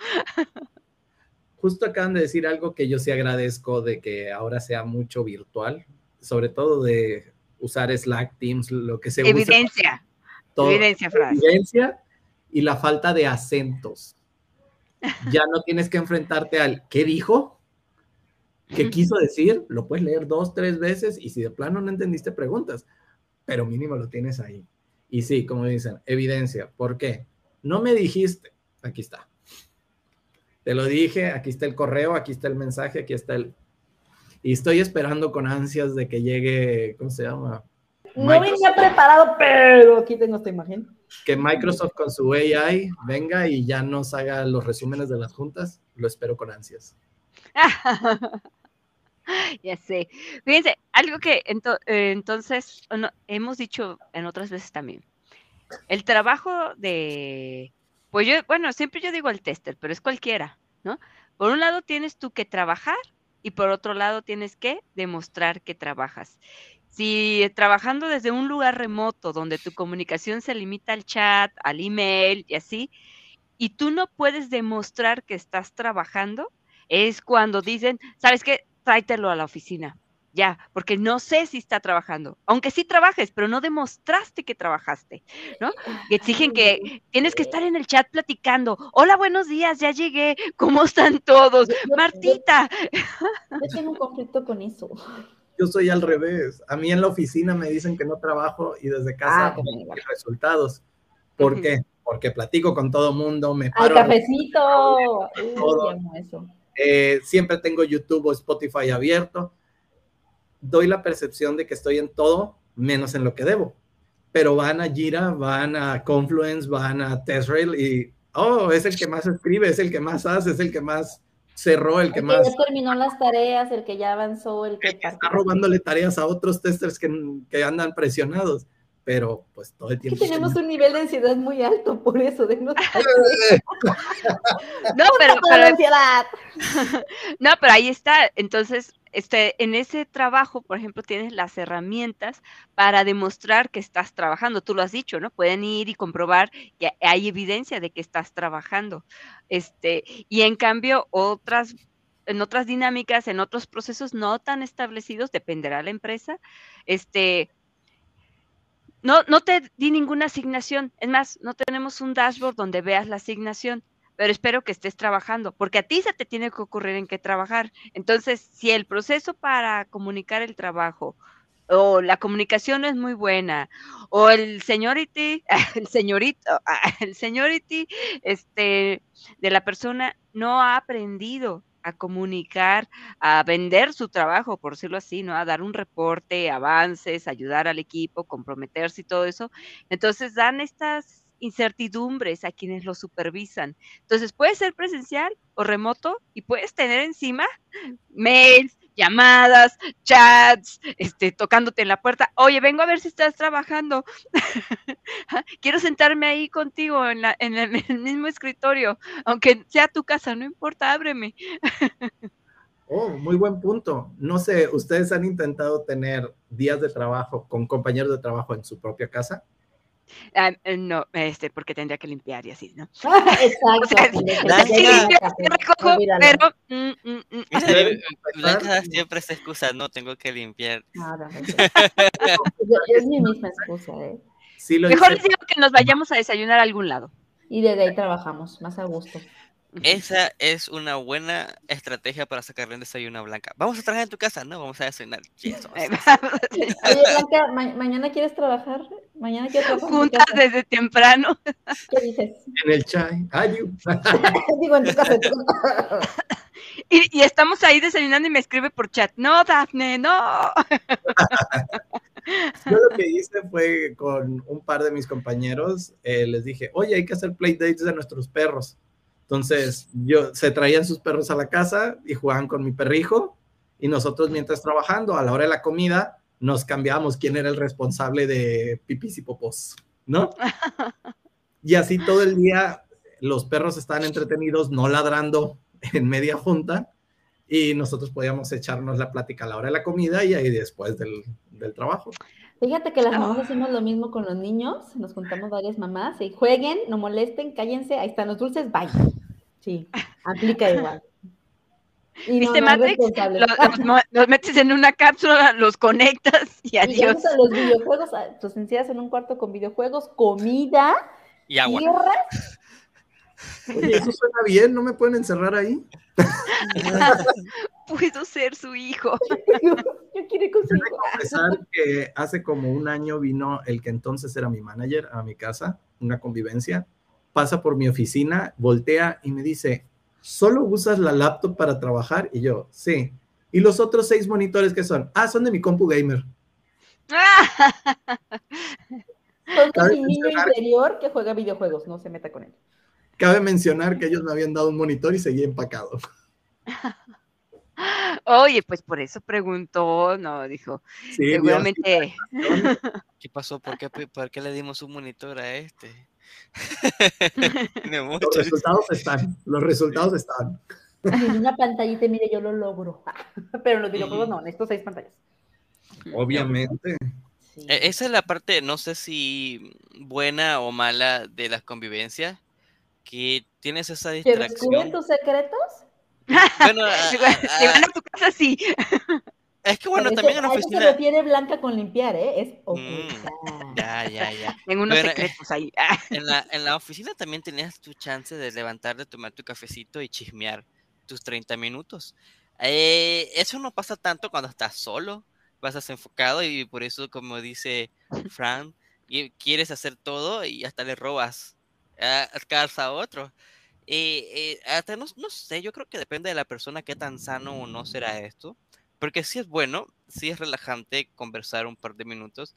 Justo acaban de decir algo que yo sí agradezco de que ahora sea mucho virtual, sobre todo de usar Slack, Teams, lo que se evidencia. Todo, evidencia. Frase. Evidencia y la falta de acentos. Ya no tienes que enfrentarte al ¿qué dijo? ¿Qué quiso decir? Lo puedes leer dos, tres veces y si de plano no entendiste, preguntas, pero mínimo lo tienes ahí. Y sí, como dicen, evidencia. ¿Por qué? No me dijiste. Aquí está. Te lo dije, aquí está el correo, aquí está el mensaje, aquí está el... Y estoy esperando con ansias de que llegue, ¿cómo se llama? No venía preparado, pero aquí tengo esta imagen. Que Microsoft con su AI venga y ya nos haga los resúmenes de las juntas. Lo espero con ansias. ya sé. Fíjense, algo que eh, entonces hemos dicho en otras veces también. El trabajo de, pues yo, bueno, siempre yo digo el tester, pero es cualquiera, ¿no? Por un lado tienes tú que trabajar y por otro lado tienes que demostrar que trabajas. Si trabajando desde un lugar remoto donde tu comunicación se limita al chat, al email y así, y tú no puedes demostrar que estás trabajando, es cuando dicen, ¿sabes qué? Tráetelo a la oficina. Ya, porque no sé si está trabajando, aunque sí trabajes, pero no demostraste que trabajaste, ¿no? Y exigen que tienes que estar en el chat platicando. Hola, buenos días, ya llegué, ¿cómo están todos? Martita. Yo tengo un conflicto con eso. Yo soy al revés. A mí en la oficina me dicen que no trabajo y desde casa ah, hay resultados. ¿Por qué? Porque platico con todo mundo, me paro. ¡Al cafecito! eso eh, siempre tengo YouTube o Spotify abierto. Doy la percepción de que estoy en todo menos en lo que debo. Pero van a Jira, van a Confluence, van a TestRail y, oh, es el que más escribe, es el que más hace, es el que más cerró, el que más... ya terminó las tareas, el que ya avanzó, el que... está robándole tareas a otros testers que, que andan presionados pero pues todo el tiempo. tenemos un nivel de ansiedad muy alto, por eso, de no. no, pero, pero no, pero ahí está. Entonces, este, en ese trabajo, por ejemplo, tienes las herramientas para demostrar que estás trabajando. Tú lo has dicho, ¿no? Pueden ir y comprobar que hay evidencia de que estás trabajando. Este, y en cambio, otras en otras dinámicas, en otros procesos no tan establecidos, dependerá de la empresa, este, no, no te di ninguna asignación. Es más, no tenemos un dashboard donde veas la asignación, pero espero que estés trabajando, porque a ti se te tiene que ocurrir en qué trabajar. Entonces, si el proceso para comunicar el trabajo o la comunicación no es muy buena, o el señority, el señorito, el señority este, de la persona no ha aprendido a comunicar, a vender su trabajo, por decirlo así, ¿no? A dar un reporte, avances, ayudar al equipo, comprometerse y todo eso. Entonces dan estas incertidumbres a quienes lo supervisan. Entonces puede ser presencial o remoto y puedes tener encima mails, llamadas, chats, este, tocándote en la puerta. Oye, vengo a ver si estás trabajando. Quiero sentarme ahí contigo en, la, en, el, mismo escritorio, aunque sea tu casa, no importa, ábreme. oh, muy buen punto. No sé, ¿ustedes han intentado tener días de trabajo con compañeros de trabajo en su propia casa? Ah, eh, no, este, porque tendría que limpiar y así, ¿no? Exacto. pero... Blanca siempre se excusa, no, tengo que limpiar. No, no, es mi misma excusa, ¿eh? Mejor les digo que nos vayamos a desayunar a algún lado. Y desde ahí trabajamos, más a gusto. Esa es una buena estrategia para sacarle un desayuno a Blanca. Vamos a trabajar en tu casa, ¿no? Vamos a desayunar. Yes, vamos a desayunar. Oye, Blanca, ma- ¿mañana quieres trabajar? ¿Mañana quieres trabajar? Juntas desde temprano. ¿Qué dices? En el chai. Digo, en tu casa. Y estamos ahí desayunando y me escribe por chat, no, Dafne, no. Yo lo que hice fue con un par de mis compañeros, eh, les dije, oye, hay que hacer play dates de nuestros perros. Entonces, yo, se traían sus perros a la casa y jugaban con mi perrijo y nosotros mientras trabajando, a la hora de la comida, nos cambiábamos quién era el responsable de pipis y popos, ¿no? Y así todo el día los perros estaban entretenidos, no ladrando en media junta y nosotros podíamos echarnos la plática a la hora de la comida y ahí después del, del trabajo. Fíjate que las mamás Ah. hacemos lo mismo con los niños, nos juntamos varias mamás y jueguen, no molesten, cállense, ahí están los dulces, bye. Sí, aplica igual. Y ¿Viste no Matrix? Los, los los metes en una cápsula, los conectas y adiós. a los videojuegos, tus encierras en un cuarto con videojuegos, comida, Y agua. tierra. Oye, eso suena bien, ¿no me pueden encerrar ahí? Puedo ser su hijo. Yo, yo quiero ir con su hijo. A pesar que hace como un año vino el que entonces era mi manager a mi casa, una convivencia, pasa por mi oficina, voltea y me dice, ¿solo usas la laptop para trabajar? Y yo, sí. ¿Y los otros seis monitores que son? Ah, son de mi compu gamer. Son Cabe mi niño interior que juega videojuegos, no se meta con él. Cabe mencionar que ellos me habían dado un monitor y seguía empacado. Oye, pues por eso preguntó, no, dijo, Sí, seguramente. ¿Qué pasó? ¿Por qué, por qué le dimos un monitor a este? Tiene los resultados están, los resultados están. En una pantallita, mire, yo lo logro. Pero en los videojuegos no, necesito seis pantallas. Obviamente. Sí. E- Esa es la parte, no sé si buena o mala de las convivencias, que tienes esa ¿Que descubren distracción. tus secretos? Bueno, a- Si van- si a- van a tu casa, sí. Es que bueno, Pero también en eso- la a eso se oficina. refiere Blanca con limpiar, ¿eh? Es Mm, ocultar. Ya, ya, ya. En unos Bueno, secretos ahí. Ah, En la, en la oficina también tenías tu chance de levantarte, tomar tu cafecito y chismear tus 30 minutos. Eh, eso no pasa tanto cuando estás solo, vas enfocado y por eso, como dice Fran, quieres hacer todo y hasta le robas a, a casa a otro. Eh, eh, hasta no, no sé, yo creo que depende de la persona qué tan sano o no será esto. Porque sí es bueno, sí es relajante conversar un par de minutos,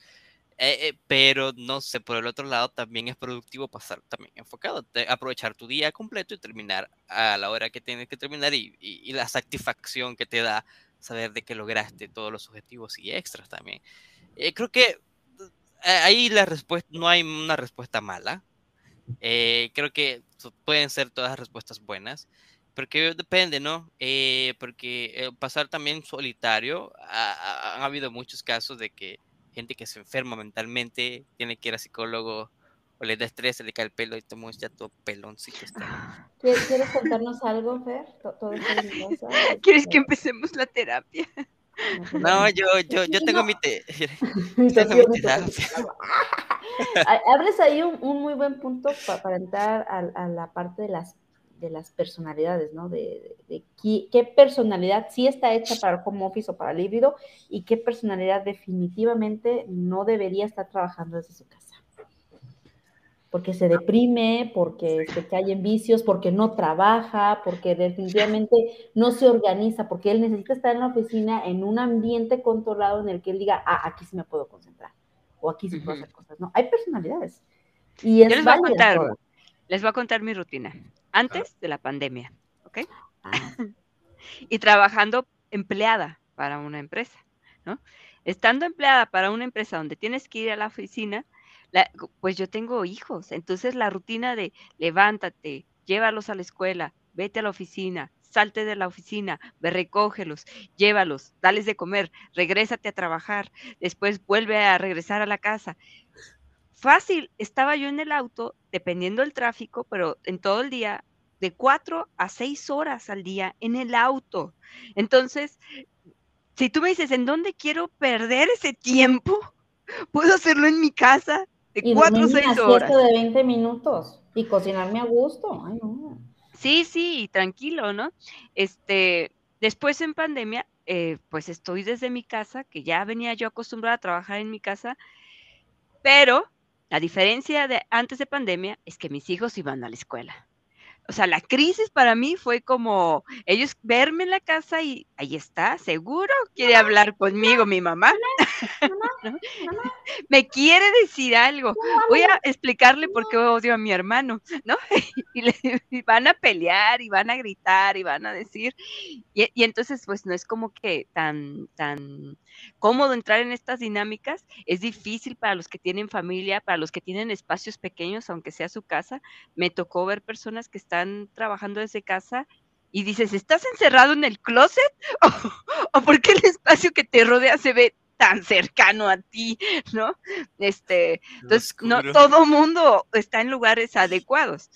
eh, eh, pero no sé, por el otro lado también es productivo pasar también enfocado, te- aprovechar tu día completo y terminar a la hora que tienes que terminar y, y- y la satisfacción que te da saber de que lograste todos los objetivos y extras también. Eh, creo que eh, ahí la respuesta, no hay una respuesta mala. Eh, creo que pueden ser todas respuestas buenas, porque depende, ¿no? Eh, porque eh, pasar también solitario, ha, ha- han habido muchos casos de que gente que se enferma mentalmente tiene que ir a psicólogo o le da estrés, se le cae el pelo y te muestra todo peloncito. está. ¿Quieres contarnos algo, Fer? To- ¿Todo? ¿Quieres que empecemos la terapia? No, yo, yo, yo Sí, tengo no. mi, te- tengo mi terapia. terapia. Ha- Abres ahí un, un muy buen punto pa- para entrar a, a la parte de las, de las personalidades, ¿no? De, de- de qué, qué personalidad sí está hecha para el home office o para el híbrido y qué personalidad definitivamente no debería estar trabajando desde su casa. Porque se deprime, porque se cae en vicios, porque no trabaja, porque definitivamente no se organiza, porque él necesita estar en la oficina en un ambiente controlado en el que él diga, ah, aquí sí me puedo concentrar o aquí sí puedo Ujú. hacer cosas. No, hay personalidades. Y es Yo les voy a contar, les voy a contar mi rutina antes de la pandemia, ¿ok? Ah, y trabajando empleada para una empresa, ¿no? Estando empleada para una empresa donde tienes que ir a la oficina, la- pues yo tengo hijos, entonces la rutina de levántate, llévalos a la escuela, vete a la oficina, salte de la oficina, recógelos, llévalos, dales de comer, regrésate a trabajar, después vuelve a regresar a la casa. Fácil, estaba yo en el auto, dependiendo del tráfico, pero en todo el día, de cuatro a seis horas al día en el auto. Entonces, si tú me dices, ¿en dónde quiero perder ese tiempo? Puedo hacerlo en mi casa de y cuatro o dormirme seis horas. de 20 minutos y cocinarme a gusto. Ay, no. Sí, sí, tranquilo, ¿no? Este, después en pandemia, eh, pues estoy desde mi casa, que ya venía yo acostumbrada a trabajar en mi casa, pero la diferencia de antes de pandemia es que mis hijos iban a la escuela o sea, la crisis para mí fue como ellos verme en la casa y ahí está, seguro quiere hablar conmigo mi mamá. Me quiere decir algo. Voy a explicarle por qué odio a mi hermano, ¿no? Y, le, van a pelear y van a gritar y van a decir. Y, y, entonces, pues no es como que tan, tan cómodo entrar en estas dinámicas. Es difícil para los que tienen familia, para los que tienen espacios pequeños, aunque sea su casa. Me tocó ver personas que están trabajando desde casa y dices, ¿estás encerrado en el closet? ¿O, por qué el espacio que te rodea se ve tan cercano a ti, ¿no? Este, entonces, no todo mundo está en lugares adecuados.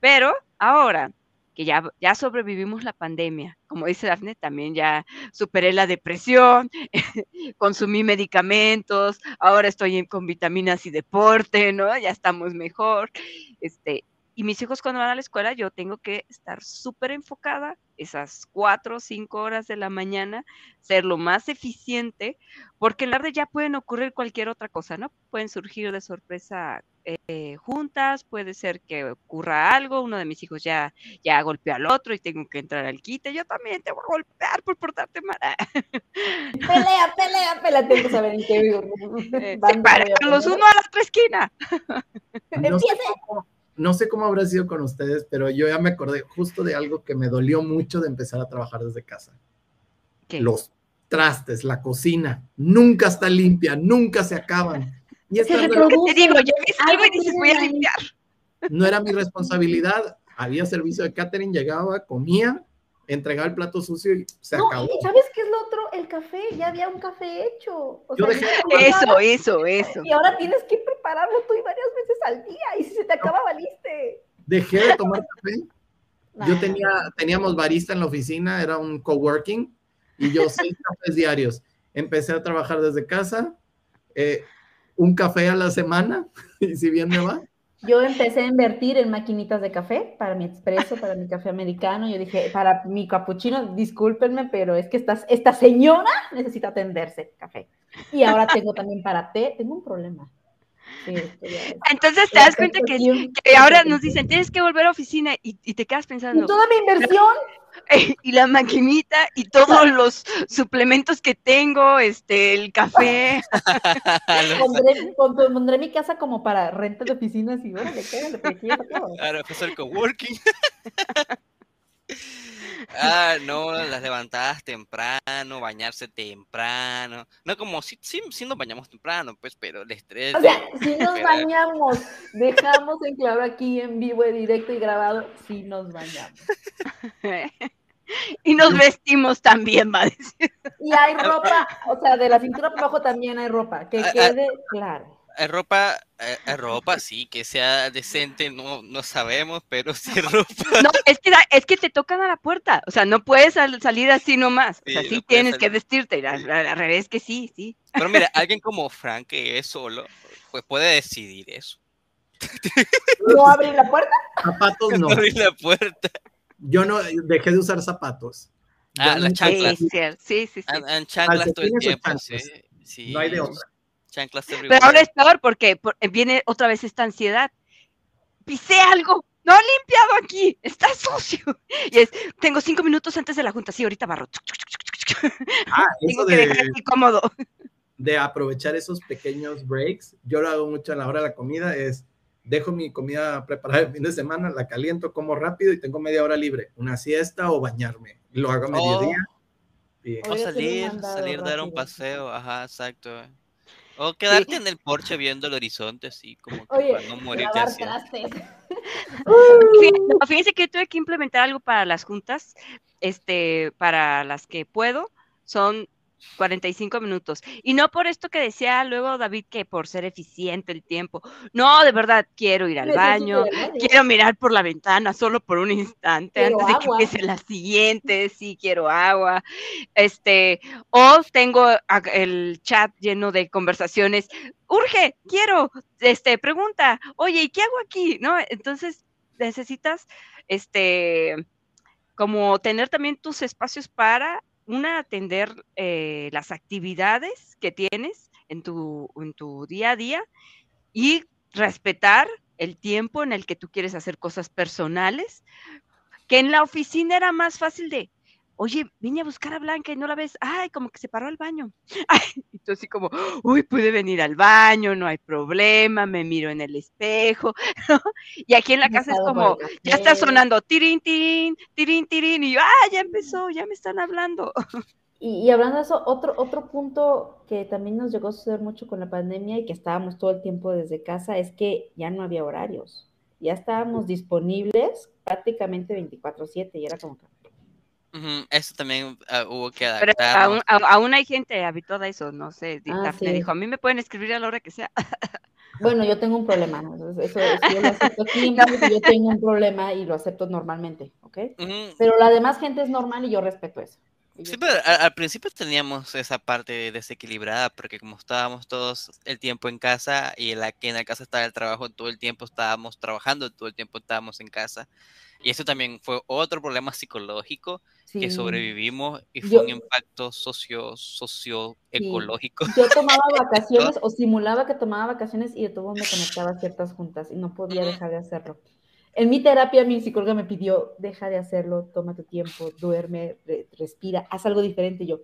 Pero ahora que ya, ya sobrevivimos la pandemia, como dice Dafne, también ya superé la depresión, consumí medicamentos, ahora estoy con vitaminas y deporte, ¿no? Ya estamos mejor. Este, y mis hijos cuando van a la escuela, yo tengo que estar súper enfocada esas cuatro o cinco horas de la mañana, ser lo más eficiente, porque en la tarde ya pueden ocurrir cualquier otra cosa, ¿no? Pueden surgir de sorpresa eh, juntas, puede ser que ocurra algo, uno de mis hijos ya, ya golpeó al otro y tengo que entrar al quite, yo también te voy a golpear por portarte mal. pelea, pelea, pelea, tengo que saber en qué eh, los uno a la otra esquina. Empiece no sé cómo habrá sido con ustedes, pero yo ya me acordé justo de algo que me dolió mucho de empezar a trabajar desde casa. Los trastes, la cocina, nunca está limpia, nunca se acaban. Y te digo, yo algo y dices, voy a limpiar. No era mi responsabilidad, había servicio de catering, llegaba, comía, entregaba el plato sucio y se no, acabó. ¿Sabes qué es lo otro? El café, ya había un café hecho. Yo dejé eso, eso, eso. Y ahora tienes que prepararlo tú y varias veces al día, y si se te acaba, valiste. Dejé de tomar café. Yo tenía, teníamos barista en la oficina, era un coworking, y yo seis cafés diarios. Empecé a trabajar desde casa, eh, un café a la semana, y si bien me va. Yo empecé a invertir en maquinitas de café para mi expreso, para mi café americano. Yo dije, para mi capuchino, discúlpenme, pero es que esta, esta señora necesita atenderse café. Y ahora tengo también para té, tengo un problema. Entonces te das cuenta que, que, ahora nos dicen, tienes que volver a oficina y, te quedas pensando. ¿Y toda mi inversión? Y la maquinita y todos los suplementos que tengo, este, el café. pondré, pondré, mi casa como para renta de oficinas y órale, Ahora pues el coworking. Ah, no, las levantadas temprano, bañarse temprano. No, como si, sí, nos bañamos temprano, pues, pero el estrés. O sea, si nos bañamos, dejamos en claro aquí en vivo, en directo y grabado, si nos bañamos. y nos vestimos también, va a decir. Y hay ropa, o sea, de la cintura para abajo también hay ropa, que quede claro ropa, hay ropa, sí, que sea decente, no, no sabemos, pero sí ropa. No, es que, es que te tocan a la puerta, o sea, no puedes salir así nomás, o sea, sí tienes que vestirte, al, revés que sí, sí. Pero mira, alguien como Frank, que es solo, pues puede decidir eso. ¿No abrir la puerta? Zapatos no. abrir la puerta. Yo no, dejé de usar zapatos. Ah, las chanclas. Sí, sí, sí. En chanclas todo el tiempo, sí. No hay de otra. Pero ahora es peor porque eh, viene otra vez esta ansiedad. Pisé algo, no he limpiado aquí, está sucio. Y es, tengo cinco minutos antes de la junta, sí, ahorita barro. Ah, tengo de, que dejar cómodo. De aprovechar esos pequeños breaks, yo lo hago mucho a la hora de la comida, es dejo mi comida preparada el fin de semana, la caliento, como rápido y tengo media hora libre, una siesta o bañarme. Lo hago a mediodía. Oh. O salir, salir, dar un paseo, ajá, exacto. O quedarte en el porche viendo el horizonte, así como que Oye, para no morirte así. Fíjense que tuve que implementar algo para las juntas, este, para las que puedo, son 45 minutos. Y no por esto que decía luego David que por ser eficiente el tiempo. No, de verdad, quiero ir al baño, quiero mirar por la ventana solo por un instante antes de que empiece la siguiente, sí, quiero agua. Este, o tengo el chat lleno de conversaciones. Urge, quiero, este, pregunta, oye, ¿y qué hago aquí? ¿No? Entonces, necesitas, este, como tener también tus espacios para, una, atender eh, las actividades que tienes en tu, en tu día a día y respetar el tiempo en el que tú quieres hacer cosas personales, que en la oficina era más fácil de, oye, vine a buscar a Blanca y no la ves, ay, como que se paró al baño. Ay, entonces así como, uy, pude venir al baño, no hay problema, me miro en el espejo, Y aquí en la casa es como, ya está sonando tirín, tirín, tirín, tirín, y yo, ah, ya empezó, ya me están hablando. Y, hablando de eso, otro, otro punto que también nos llegó a suceder mucho con la pandemia y que estábamos todo el tiempo desde casa es que ya no había horarios. Ya estábamos disponibles prácticamente 24/7 y era como Eso también uh, hubo que adaptar. Pero aún, hay gente habituada a eso, no sé. Ah, me dijo, a mí me pueden escribir a la hora que sea. Bueno, yo tengo un problema. Eso, eso yo lo acepto aquí, yo tengo un problema y lo acepto normalmente, ¿ok? Pero la demás gente es normal y yo respeto eso. Sí, pero al, principio teníamos esa parte desequilibrada porque como estábamos todos el tiempo en casa y en la, en la casa estaba el trabajo, todo el tiempo estábamos trabajando, todo el tiempo estábamos en casa. Y eso también fue otro problema psicológico que sobrevivimos y fue un impacto socio, socioecológico. Yo tomaba vacaciones o simulaba que tomaba vacaciones y de todo me conectaba a ciertas juntas y no podía dejar de hacerlo. En mi terapia, mi psicóloga me pidió, deja de hacerlo, toma tu tiempo, duerme, respira, haz algo diferente. Yo.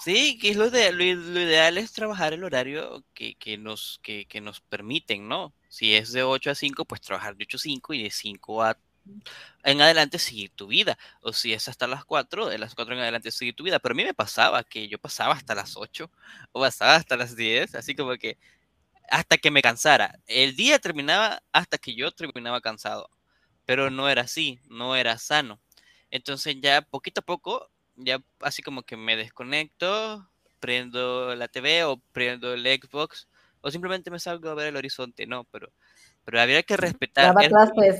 Sí, que es lo, de, lo, ideal es trabajar el horario que, que nos, que, que, nos permiten, ¿no? Si es de 8 a 5, pues trabajar de 8 a 5 y de 5 a en adelante seguir tu vida. O si es hasta las 4, de las 4 en adelante seguir tu vida. Pero a mí me pasaba que yo pasaba hasta las 8 o pasaba hasta las 10, así como que hasta que me cansara. El día terminaba hasta que yo terminaba cansado, pero no era así, no era sano. Entonces ya poquito a poco, ya así como que me desconecto, prendo la TV o prendo el Xbox o simplemente me salgo a ver el horizonte, no, pero pero habría que respetar.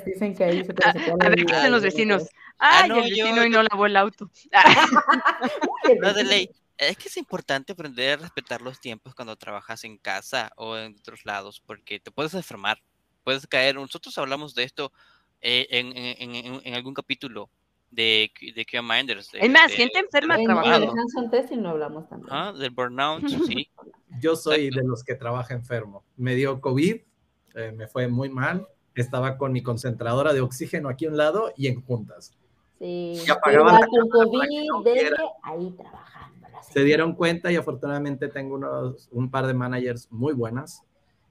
dicen que ahí se te A ver qué hacen los vecinos. Ah, no, el vecino y no lavó el auto. no de ley. Es que es importante aprender a respetar los tiempos cuando trabajas en casa o en otros lados, porque te puedes enfermar, puedes caer. Nosotros hablamos de esto eh, en, en, en, algún capítulo de, de QA Minders. es más, gente enferma trabajando. En no hablamos también. Ah, del burnout, sí. Yo soy de los que trabaja enfermo. Me dio COVID, eh, me fue muy mal. Estaba con mi concentradora de oxígeno aquí a un lado y en juntas. Sí, y apagaban con COVID, ahí se dieron cuenta y afortunadamente tengo unos, un par de managers muy buenas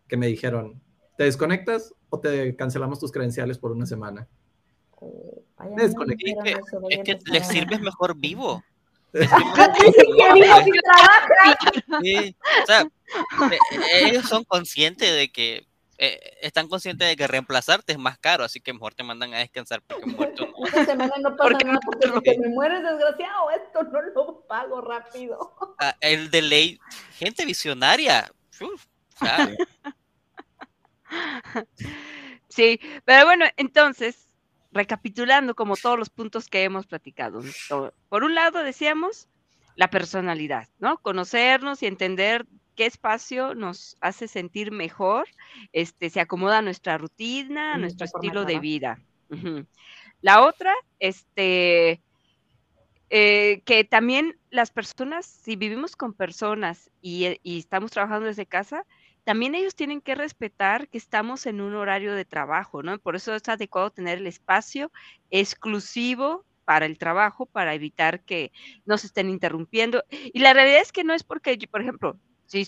que me dijeron, ¿te desconectas o te cancelamos tus credenciales por una semana? Oh, es que, les sirves mejor vivo. ellos son conscientes de que eh, están conscientes de que reemplazarte es más caro, así que mejor te mandan a descansar porque muerto no. Esta semana no pasa porque nada porque si me mueres desgraciado, esto no lo pago rápido. Ah, el de ley, gente visionaria. sí, pero bueno, entonces, recapitulando como todos los puntos que hemos platicado. Por un lado decíamos la personalidad, ¿no? Conocernos y entender qué espacio nos hace sentir mejor, este, se acomoda a nuestra rutina, a nuestro estilo de vida. La otra, este, eh, que también las personas, si vivimos con personas y, y, estamos trabajando desde casa, también ellos tienen que respetar que estamos en un horario de trabajo, ¿no? Por eso es adecuado tener el espacio exclusivo para el trabajo, para evitar que nos estén interrumpiendo. Y la realidad es que no es porque, por ejemplo, si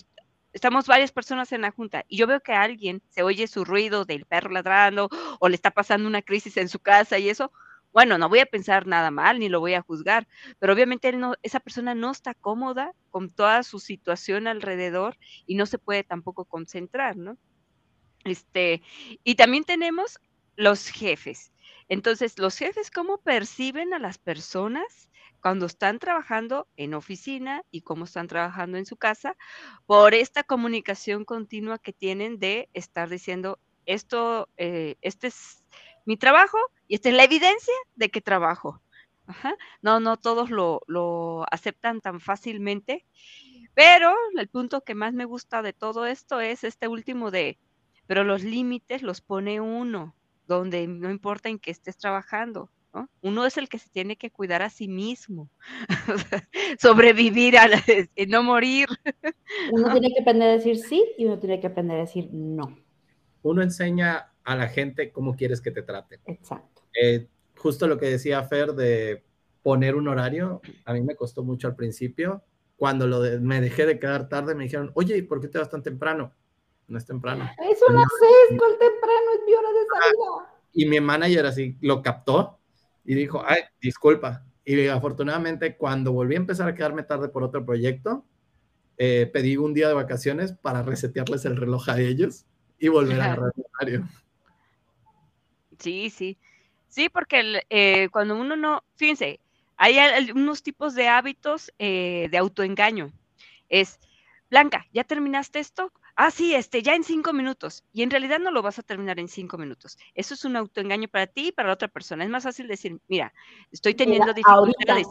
estamos varias personas en la junta y yo veo que alguien se oye su ruido del perro ladrando o le está pasando una crisis en su casa y eso, bueno, no voy a pensar nada mal ni lo voy a juzgar, pero obviamente no, esa persona no está cómoda con toda su situación alrededor y no se puede tampoco concentrar, ¿no? Este, y también tenemos los jefes. Entonces, los jefes, ¿cómo perciben a las personas? Cuando están trabajando en oficina y cómo están trabajando en su casa, por esta comunicación continua que tienen de estar diciendo, esto, eh, este es mi trabajo y esta es la evidencia de que trabajo. No, no todos lo, lo aceptan tan fácilmente, pero el punto que más me gusta de todo esto es este último de, pero los límites los pone uno. donde no importa en qué estés trabajando, ¿no? Uno es el que se tiene que cuidar a sí mismo, sobrevivir, a no morir. Uno tiene que aprender a decir sí y uno tiene que aprender a decir no. Uno enseña a la gente cómo quieres que te traten. Exacto. Eh, justo lo que decía Fer de poner un horario, a mí me costó mucho al principio. Cuando lo me dejé de quedar tarde, me dijeron, oye, ¿por qué te vas tan temprano? No es temprano. Es una sexta, el temprano es mi hora de salida. Y mi manager así lo captó y dijo, ay, disculpa. Y afortunadamente, cuando volví a empezar a quedarme tarde por otro proyecto, eh, pedí un día de vacaciones para resetearles el reloj a ellos y volver a agarrar horario. Sí, sí. Sí, porque eh, cuando uno no, fíjense, hay algunos tipos de hábitos eh, de autoengaño. Es, Blanca, ¿ya terminaste esto? Ah, sí, este, ya en cinco minutos. Y en realidad no lo vas a terminar en cinco minutos. Eso es un autoengaño para ti y para la otra persona. Es más fácil decir, mira, estoy teniendo dificultades.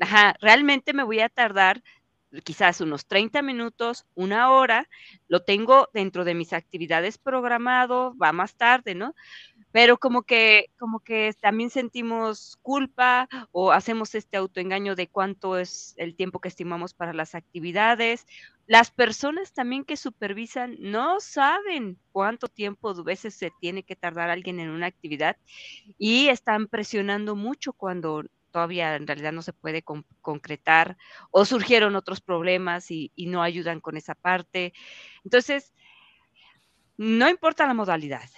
Ajá, realmente me voy a tardar quizás unos 30 minutos, una hora, lo tengo dentro de mis actividades programado, va más tarde, ¿no? pero como que, como que también sentimos culpa o hacemos este autoengaño de cuánto es el tiempo que estimamos para las actividades. Las personas también que supervisan no saben cuánto tiempo a veces se tiene que tardar alguien en una actividad y están presionando mucho cuando todavía en realidad no se puede concretar o surgieron otros problemas y, no ayudan con esa parte. Entonces, no importa la modalidad,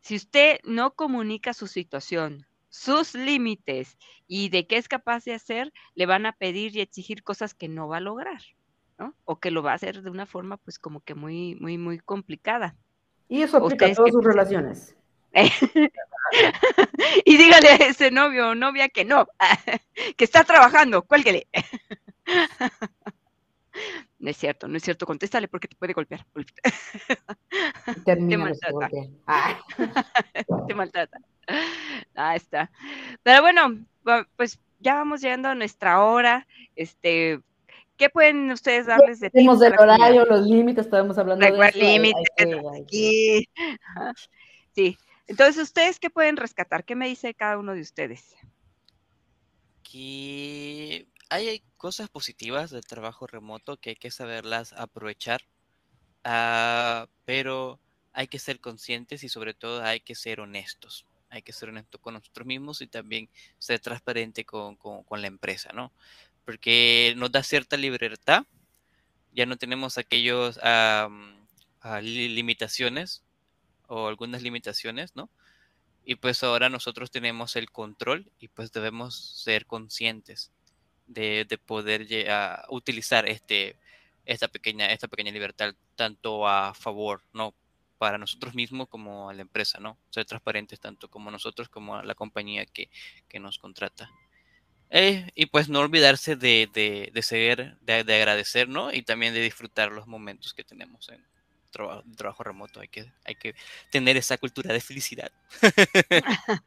si usted no comunica su situación, sus límites y de qué es capaz de hacer, le van a pedir y exigir cosas que no va a lograr, ¿no? O que lo va a hacer de una forma pues como que muy, muy, muy complicada. Y eso aplica a todas sus relaciones. y dígale a ese novio o novia que no, que está trabajando, cuélguele. No es cierto, no es cierto, contéstale porque te puede golpear. te maltrata. Ah. te maltrata. Ahí está. Pero bueno, pues ya vamos llegando a nuestra hora. Este, ¿qué pueden ustedes darles de tiempo? el horario, los límites, estamos hablando de eso. límites aquí. Sí. Entonces, ¿ustedes qué pueden rescatar? ¿Qué me dice cada uno de ustedes? Que hay cosas positivas del trabajo remoto que hay que saberlas aprovechar, ah, pero hay que ser conscientes y sobre todo hay que ser honestos. Hay que ser honestos con nosotros mismos y también ser transparente con, la empresa, ¿no? Porque nos da cierta libertad, ya no tenemos aquellos ah, limitaciones o algunas limitaciones, ¿no? Y pues ahora nosotros tenemos el control y pues debemos ser conscientes de, poder utilizar este, esta, pequeña, esta pequeña libertad tanto a favor, ¿no? Para nosotros mismos como a la empresa, ¿no? Ser transparentes tanto como nosotros como a la compañía que, nos contrata. Eh, y pues no olvidarse de, de, de ser, de, agradecer, ¿no? Y también de disfrutar los momentos que tenemos en trabajo, trabajo remoto. Hay que, hay que tener esa cultura de felicidad.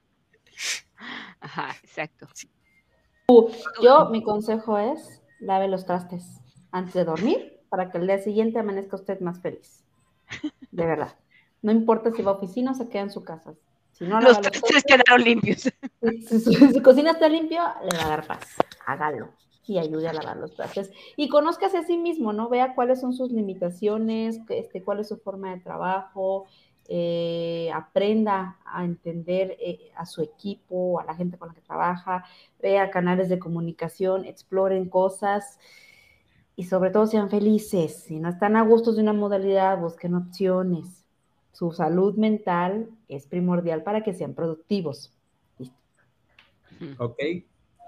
Ajá, exacto. Yo, mi consejo es, lave los trastes antes de dormir para que el día siguiente amanezca usted más feliz. De verdad. No importa si va a oficina o se queda en su casa. Si no los trastes quedaron limpios. Si su, cocina está limpia, le va a dar paz. Hágalo y ayude a lavar los trastes. Y conózcase a sí mismo, ¿no? Vea cuáles son sus limitaciones, este, cuál es su forma de trabajo, eh, aprenda a entender eh, a su equipo, a la gente con la que trabaja, vea canales de comunicación, exploren cosas y sobre todo sean felices. Si no están a gustos de una modalidad, busquen opciones. Su salud mental es primordial para que sean productivos. Ok,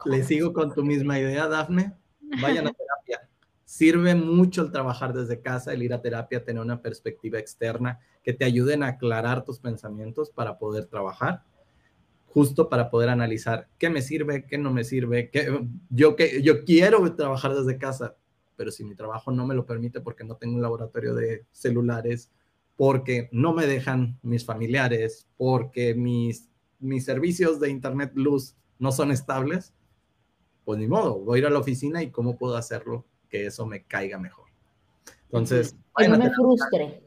le sigo con tu misma idea, Dafne. Vayan a terapia. Sirve mucho el trabajar desde casa, el ir a terapia, tener una perspectiva externa que te ayuden a aclarar tus pensamientos para poder trabajar, justo para poder analizar qué me sirve, qué no me sirve, qué, yo, que, yo quiero trabajar desde casa, pero si mi trabajo no me lo permite porque no tengo un laboratorio de celulares, porque no me dejan mis familiares, porque mis, mis servicios de Internet Luz no son estables, pues ni modo, voy a ir a la oficina y cómo puedo hacerlo que eso me caiga mejor. Entonces, que no me frustre.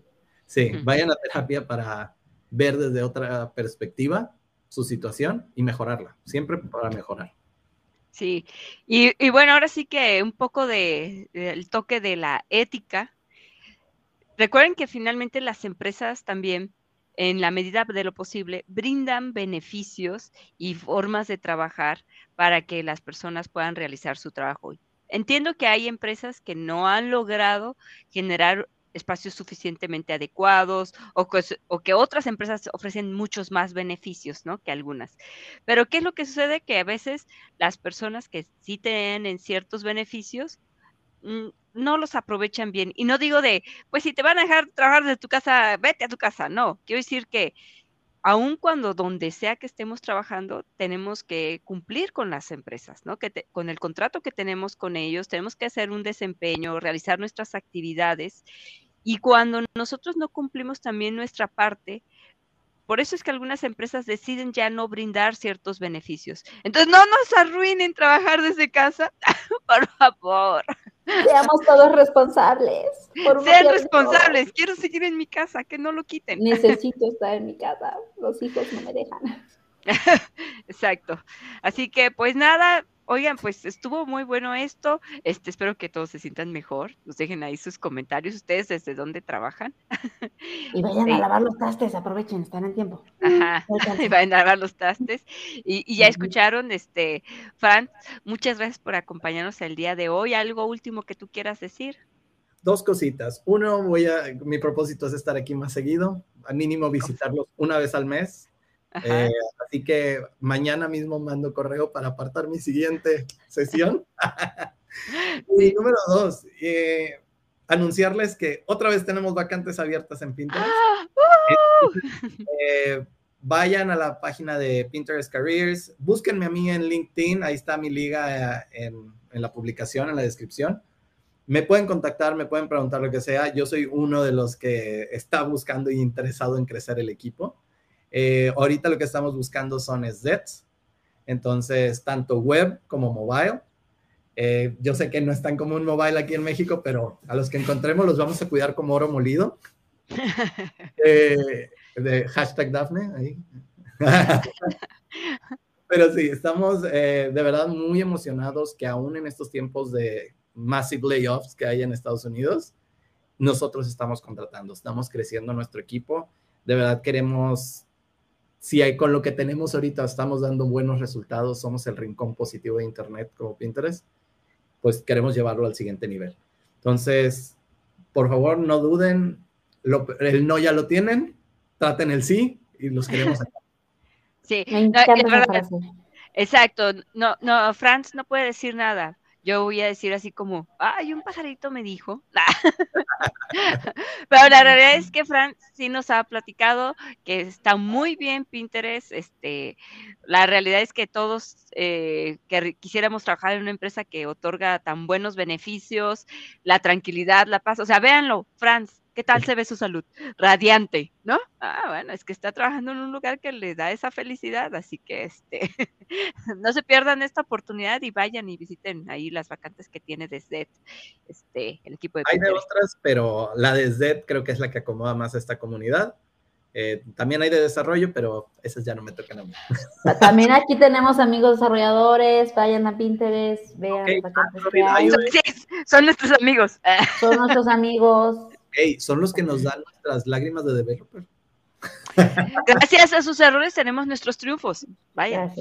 Sí, vayan a terapia para ver desde otra perspectiva su situación y mejorarla, siempre para mejorar. Sí, y, y bueno, ahora sí que un poco de, el toque de la ética. Recuerden que finalmente las empresas también, en la medida de lo posible, brindan beneficios y formas de trabajar para que las personas puedan realizar su trabajo. Entiendo que hay empresas que no han logrado generar espacios suficientemente adecuados o que, otras empresas ofrecen muchos más beneficios, ¿no? Que algunas. Pero ¿qué es lo que sucede? Que a veces las personas que sí tienen ciertos beneficios no los aprovechan bien. Y no digo de, pues si te van a dejar trabajar de tu casa, vete a tu casa. No, quiero decir que aun cuando donde sea que estemos trabajando, tenemos que cumplir con las empresas, ¿no? Que con el contrato que tenemos con ellos, tenemos que hacer un desempeño, realizar nuestras actividades y cuando nosotros no cumplimos también nuestra parte, por eso es que algunas empresas deciden ya no brindar ciertos beneficios. Entonces, no nos arruinen trabajar desde casa, por favor. Seamos todos responsables. Sean responsables. Quiero seguir en mi casa, que no lo quiten. Necesito estar en mi casa. Los hijos no me dejan. Exacto. Así que, pues nada, Oigan, pues estuvo muy bueno esto. Este, espero que todos se sientan mejor. Nos dejen ahí sus comentarios. Ustedes desde dónde trabajan. Y vayan a lavar los trastes, aprovechen, están en tiempo. Ajá. Y vayan a lavar los trastes. Y, ya escucharon, este, Fran, muchas gracias por acompañarnos el día de hoy. ¿Algo último que tú quieras decir? Dos cositas. Uno, voy a, mi propósito es estar aquí más seguido, al mínimo visitarlos una vez al mes eh, así que mañana mismo mando correo para apartar mi siguiente sesión. y número dos, eh, anunciarles que otra vez tenemos vacantes abiertas en Pinterest. ¡Ah! Eh, vayan a la página de Pinterest Careers, búsquenme a mí en LinkedIn, ahí está mi liga en, en la publicación, en la descripción. Me pueden contactar, me pueden preguntar lo que sea. Yo soy uno de los que está buscando y interesado en crecer el equipo. Eh, ahorita lo que estamos buscando son SDETs, entonces tanto web como mobile. Eh, yo sé que no es tan común mobile aquí en México, pero a los que encontremos los vamos a cuidar como oro molido. Eh, de hashtag Daphne, ahí. pero sí, estamos de verdad muy emocionados que aún en estos tiempos de massive layoffs que hay en Estados Unidos, nosotros estamos contratando, estamos creciendo nuestro equipo. De verdad queremos si hay, con lo que tenemos ahorita estamos dando buenos resultados, somos el rincón positivo de Internet como Pinterest, pues queremos llevarlo al siguiente nivel. Entonces, por favor, no duden, el no ya lo tienen, traten el sí y los queremos acá. Sí, exacto, no, no, Franz no puede decir nada yo voy a decir así como, ay, un pajarito me dijo. Pero la realidad es que Fran sí nos ha platicado que está muy bien Pinterest. Este, la realidad es que todos eh, que quisiéramos trabajar en una empresa que otorga tan buenos beneficios, la tranquilidad, la paz. O sea, véanlo, Franz, ¿Qué tal se ve su salud? Radiante, ¿no? Ah, bueno, es que está trabajando en un lugar que le da esa felicidad, así que este, no se pierdan esta oportunidad y vayan y visiten ahí las vacantes que tiene desde este, el equipo de Hay de otras, pero la de ZET creo que es la que acomoda más a esta comunidad. Eh, también hay de desarrollo, pero esas ya no me tocan a mí. También aquí tenemos amigos desarrolladores, vayan a Pinterest, vean Son nuestros amigos. Son nuestros amigos son los que nos dan nuestras lágrimas de developer. Gracias a sus errores tenemos nuestros triunfos. Vaya.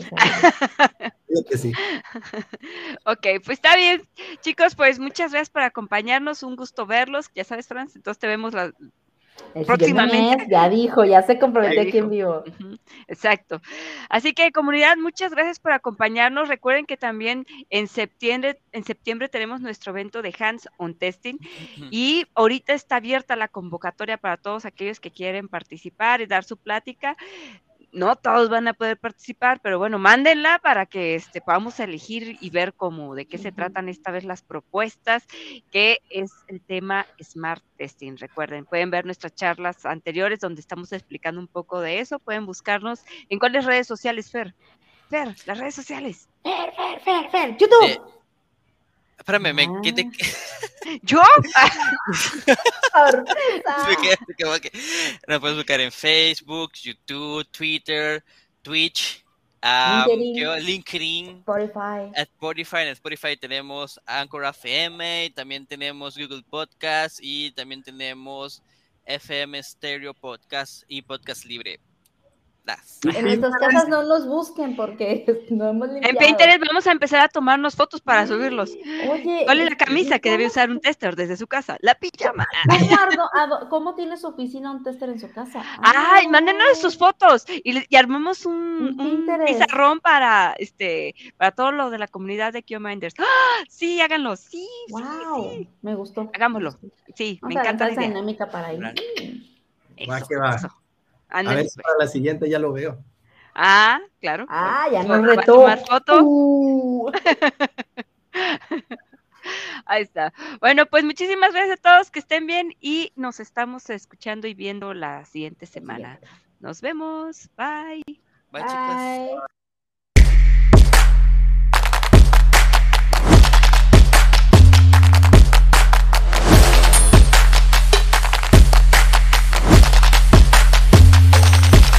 que sí. Ok, pues está bien. Chicos, pues muchas gracias por acompañarnos. Un gusto verlos. Ya sabes, Franz, entonces te vemos la, Próximamente. ya dijo, ya se comprometió aquí en vivo. Exacto. Así que comunidad, muchas gracias por acompañarnos. Recuerden que también en septiembre, en septiembre tenemos nuestro evento de Hands on Testing y ahorita está abierta la convocatoria para todos aquellos que quieren participar y dar su plática no todos van a poder participar, pero bueno, mándenla para que este, podamos elegir y ver cómo, de qué se tratan esta vez las propuestas, que es el tema Smart Testing. Recuerden, pueden ver nuestras charlas anteriores donde estamos explicando un poco de eso, pueden buscarnos en cuáles redes sociales, Fer. Fer, las redes sociales. Fer, Fer, Fer, Fer, YouTube. Espérame, me Ah. quedé. ¿Yo? Nos puedes buscar en Facebook, YouTube, Twitter, Twitch, am, LinkedIn. LinkedIn. Spotify. Spotify, en Spotify tenemos Anchor FM, también tenemos Google Podcast y también tenemos FM Stereo Podcast y Podcast Libre. Las. En nuestras casas no los busquen porque no hemos En limpiado. Pinterest vamos a empezar a tomarnos fotos para subirlos. Oye, ¿Cuál es ¿y- la camisa que debe usar un tester desde su casa? La pijama. ¿Cómo, Ardo- Ado- cómo tiene su oficina un tester en su casa? Ay, mándenos sus fotos y, y armamos un, pizarrón para este para todo lo de la comunidad de Minders. ¡Ah! Sí, háganlo. Sí, sí, Wow, sí. me gustó. Hagámoslo. me. Sí, me Vamos a encanta la idea. dinámica para. Va Eso, que va. eso. A ver si pues. para la siguiente ya lo veo. Ah, claro. Ah, ya nos retó. tomar foto. Uh. Ahí está. Bueno, pues muchísimas gracias a todos, que estén bien y nos estamos escuchando y viendo la siguiente semana. Nos vemos. Bye. Bye, chicos. Bye.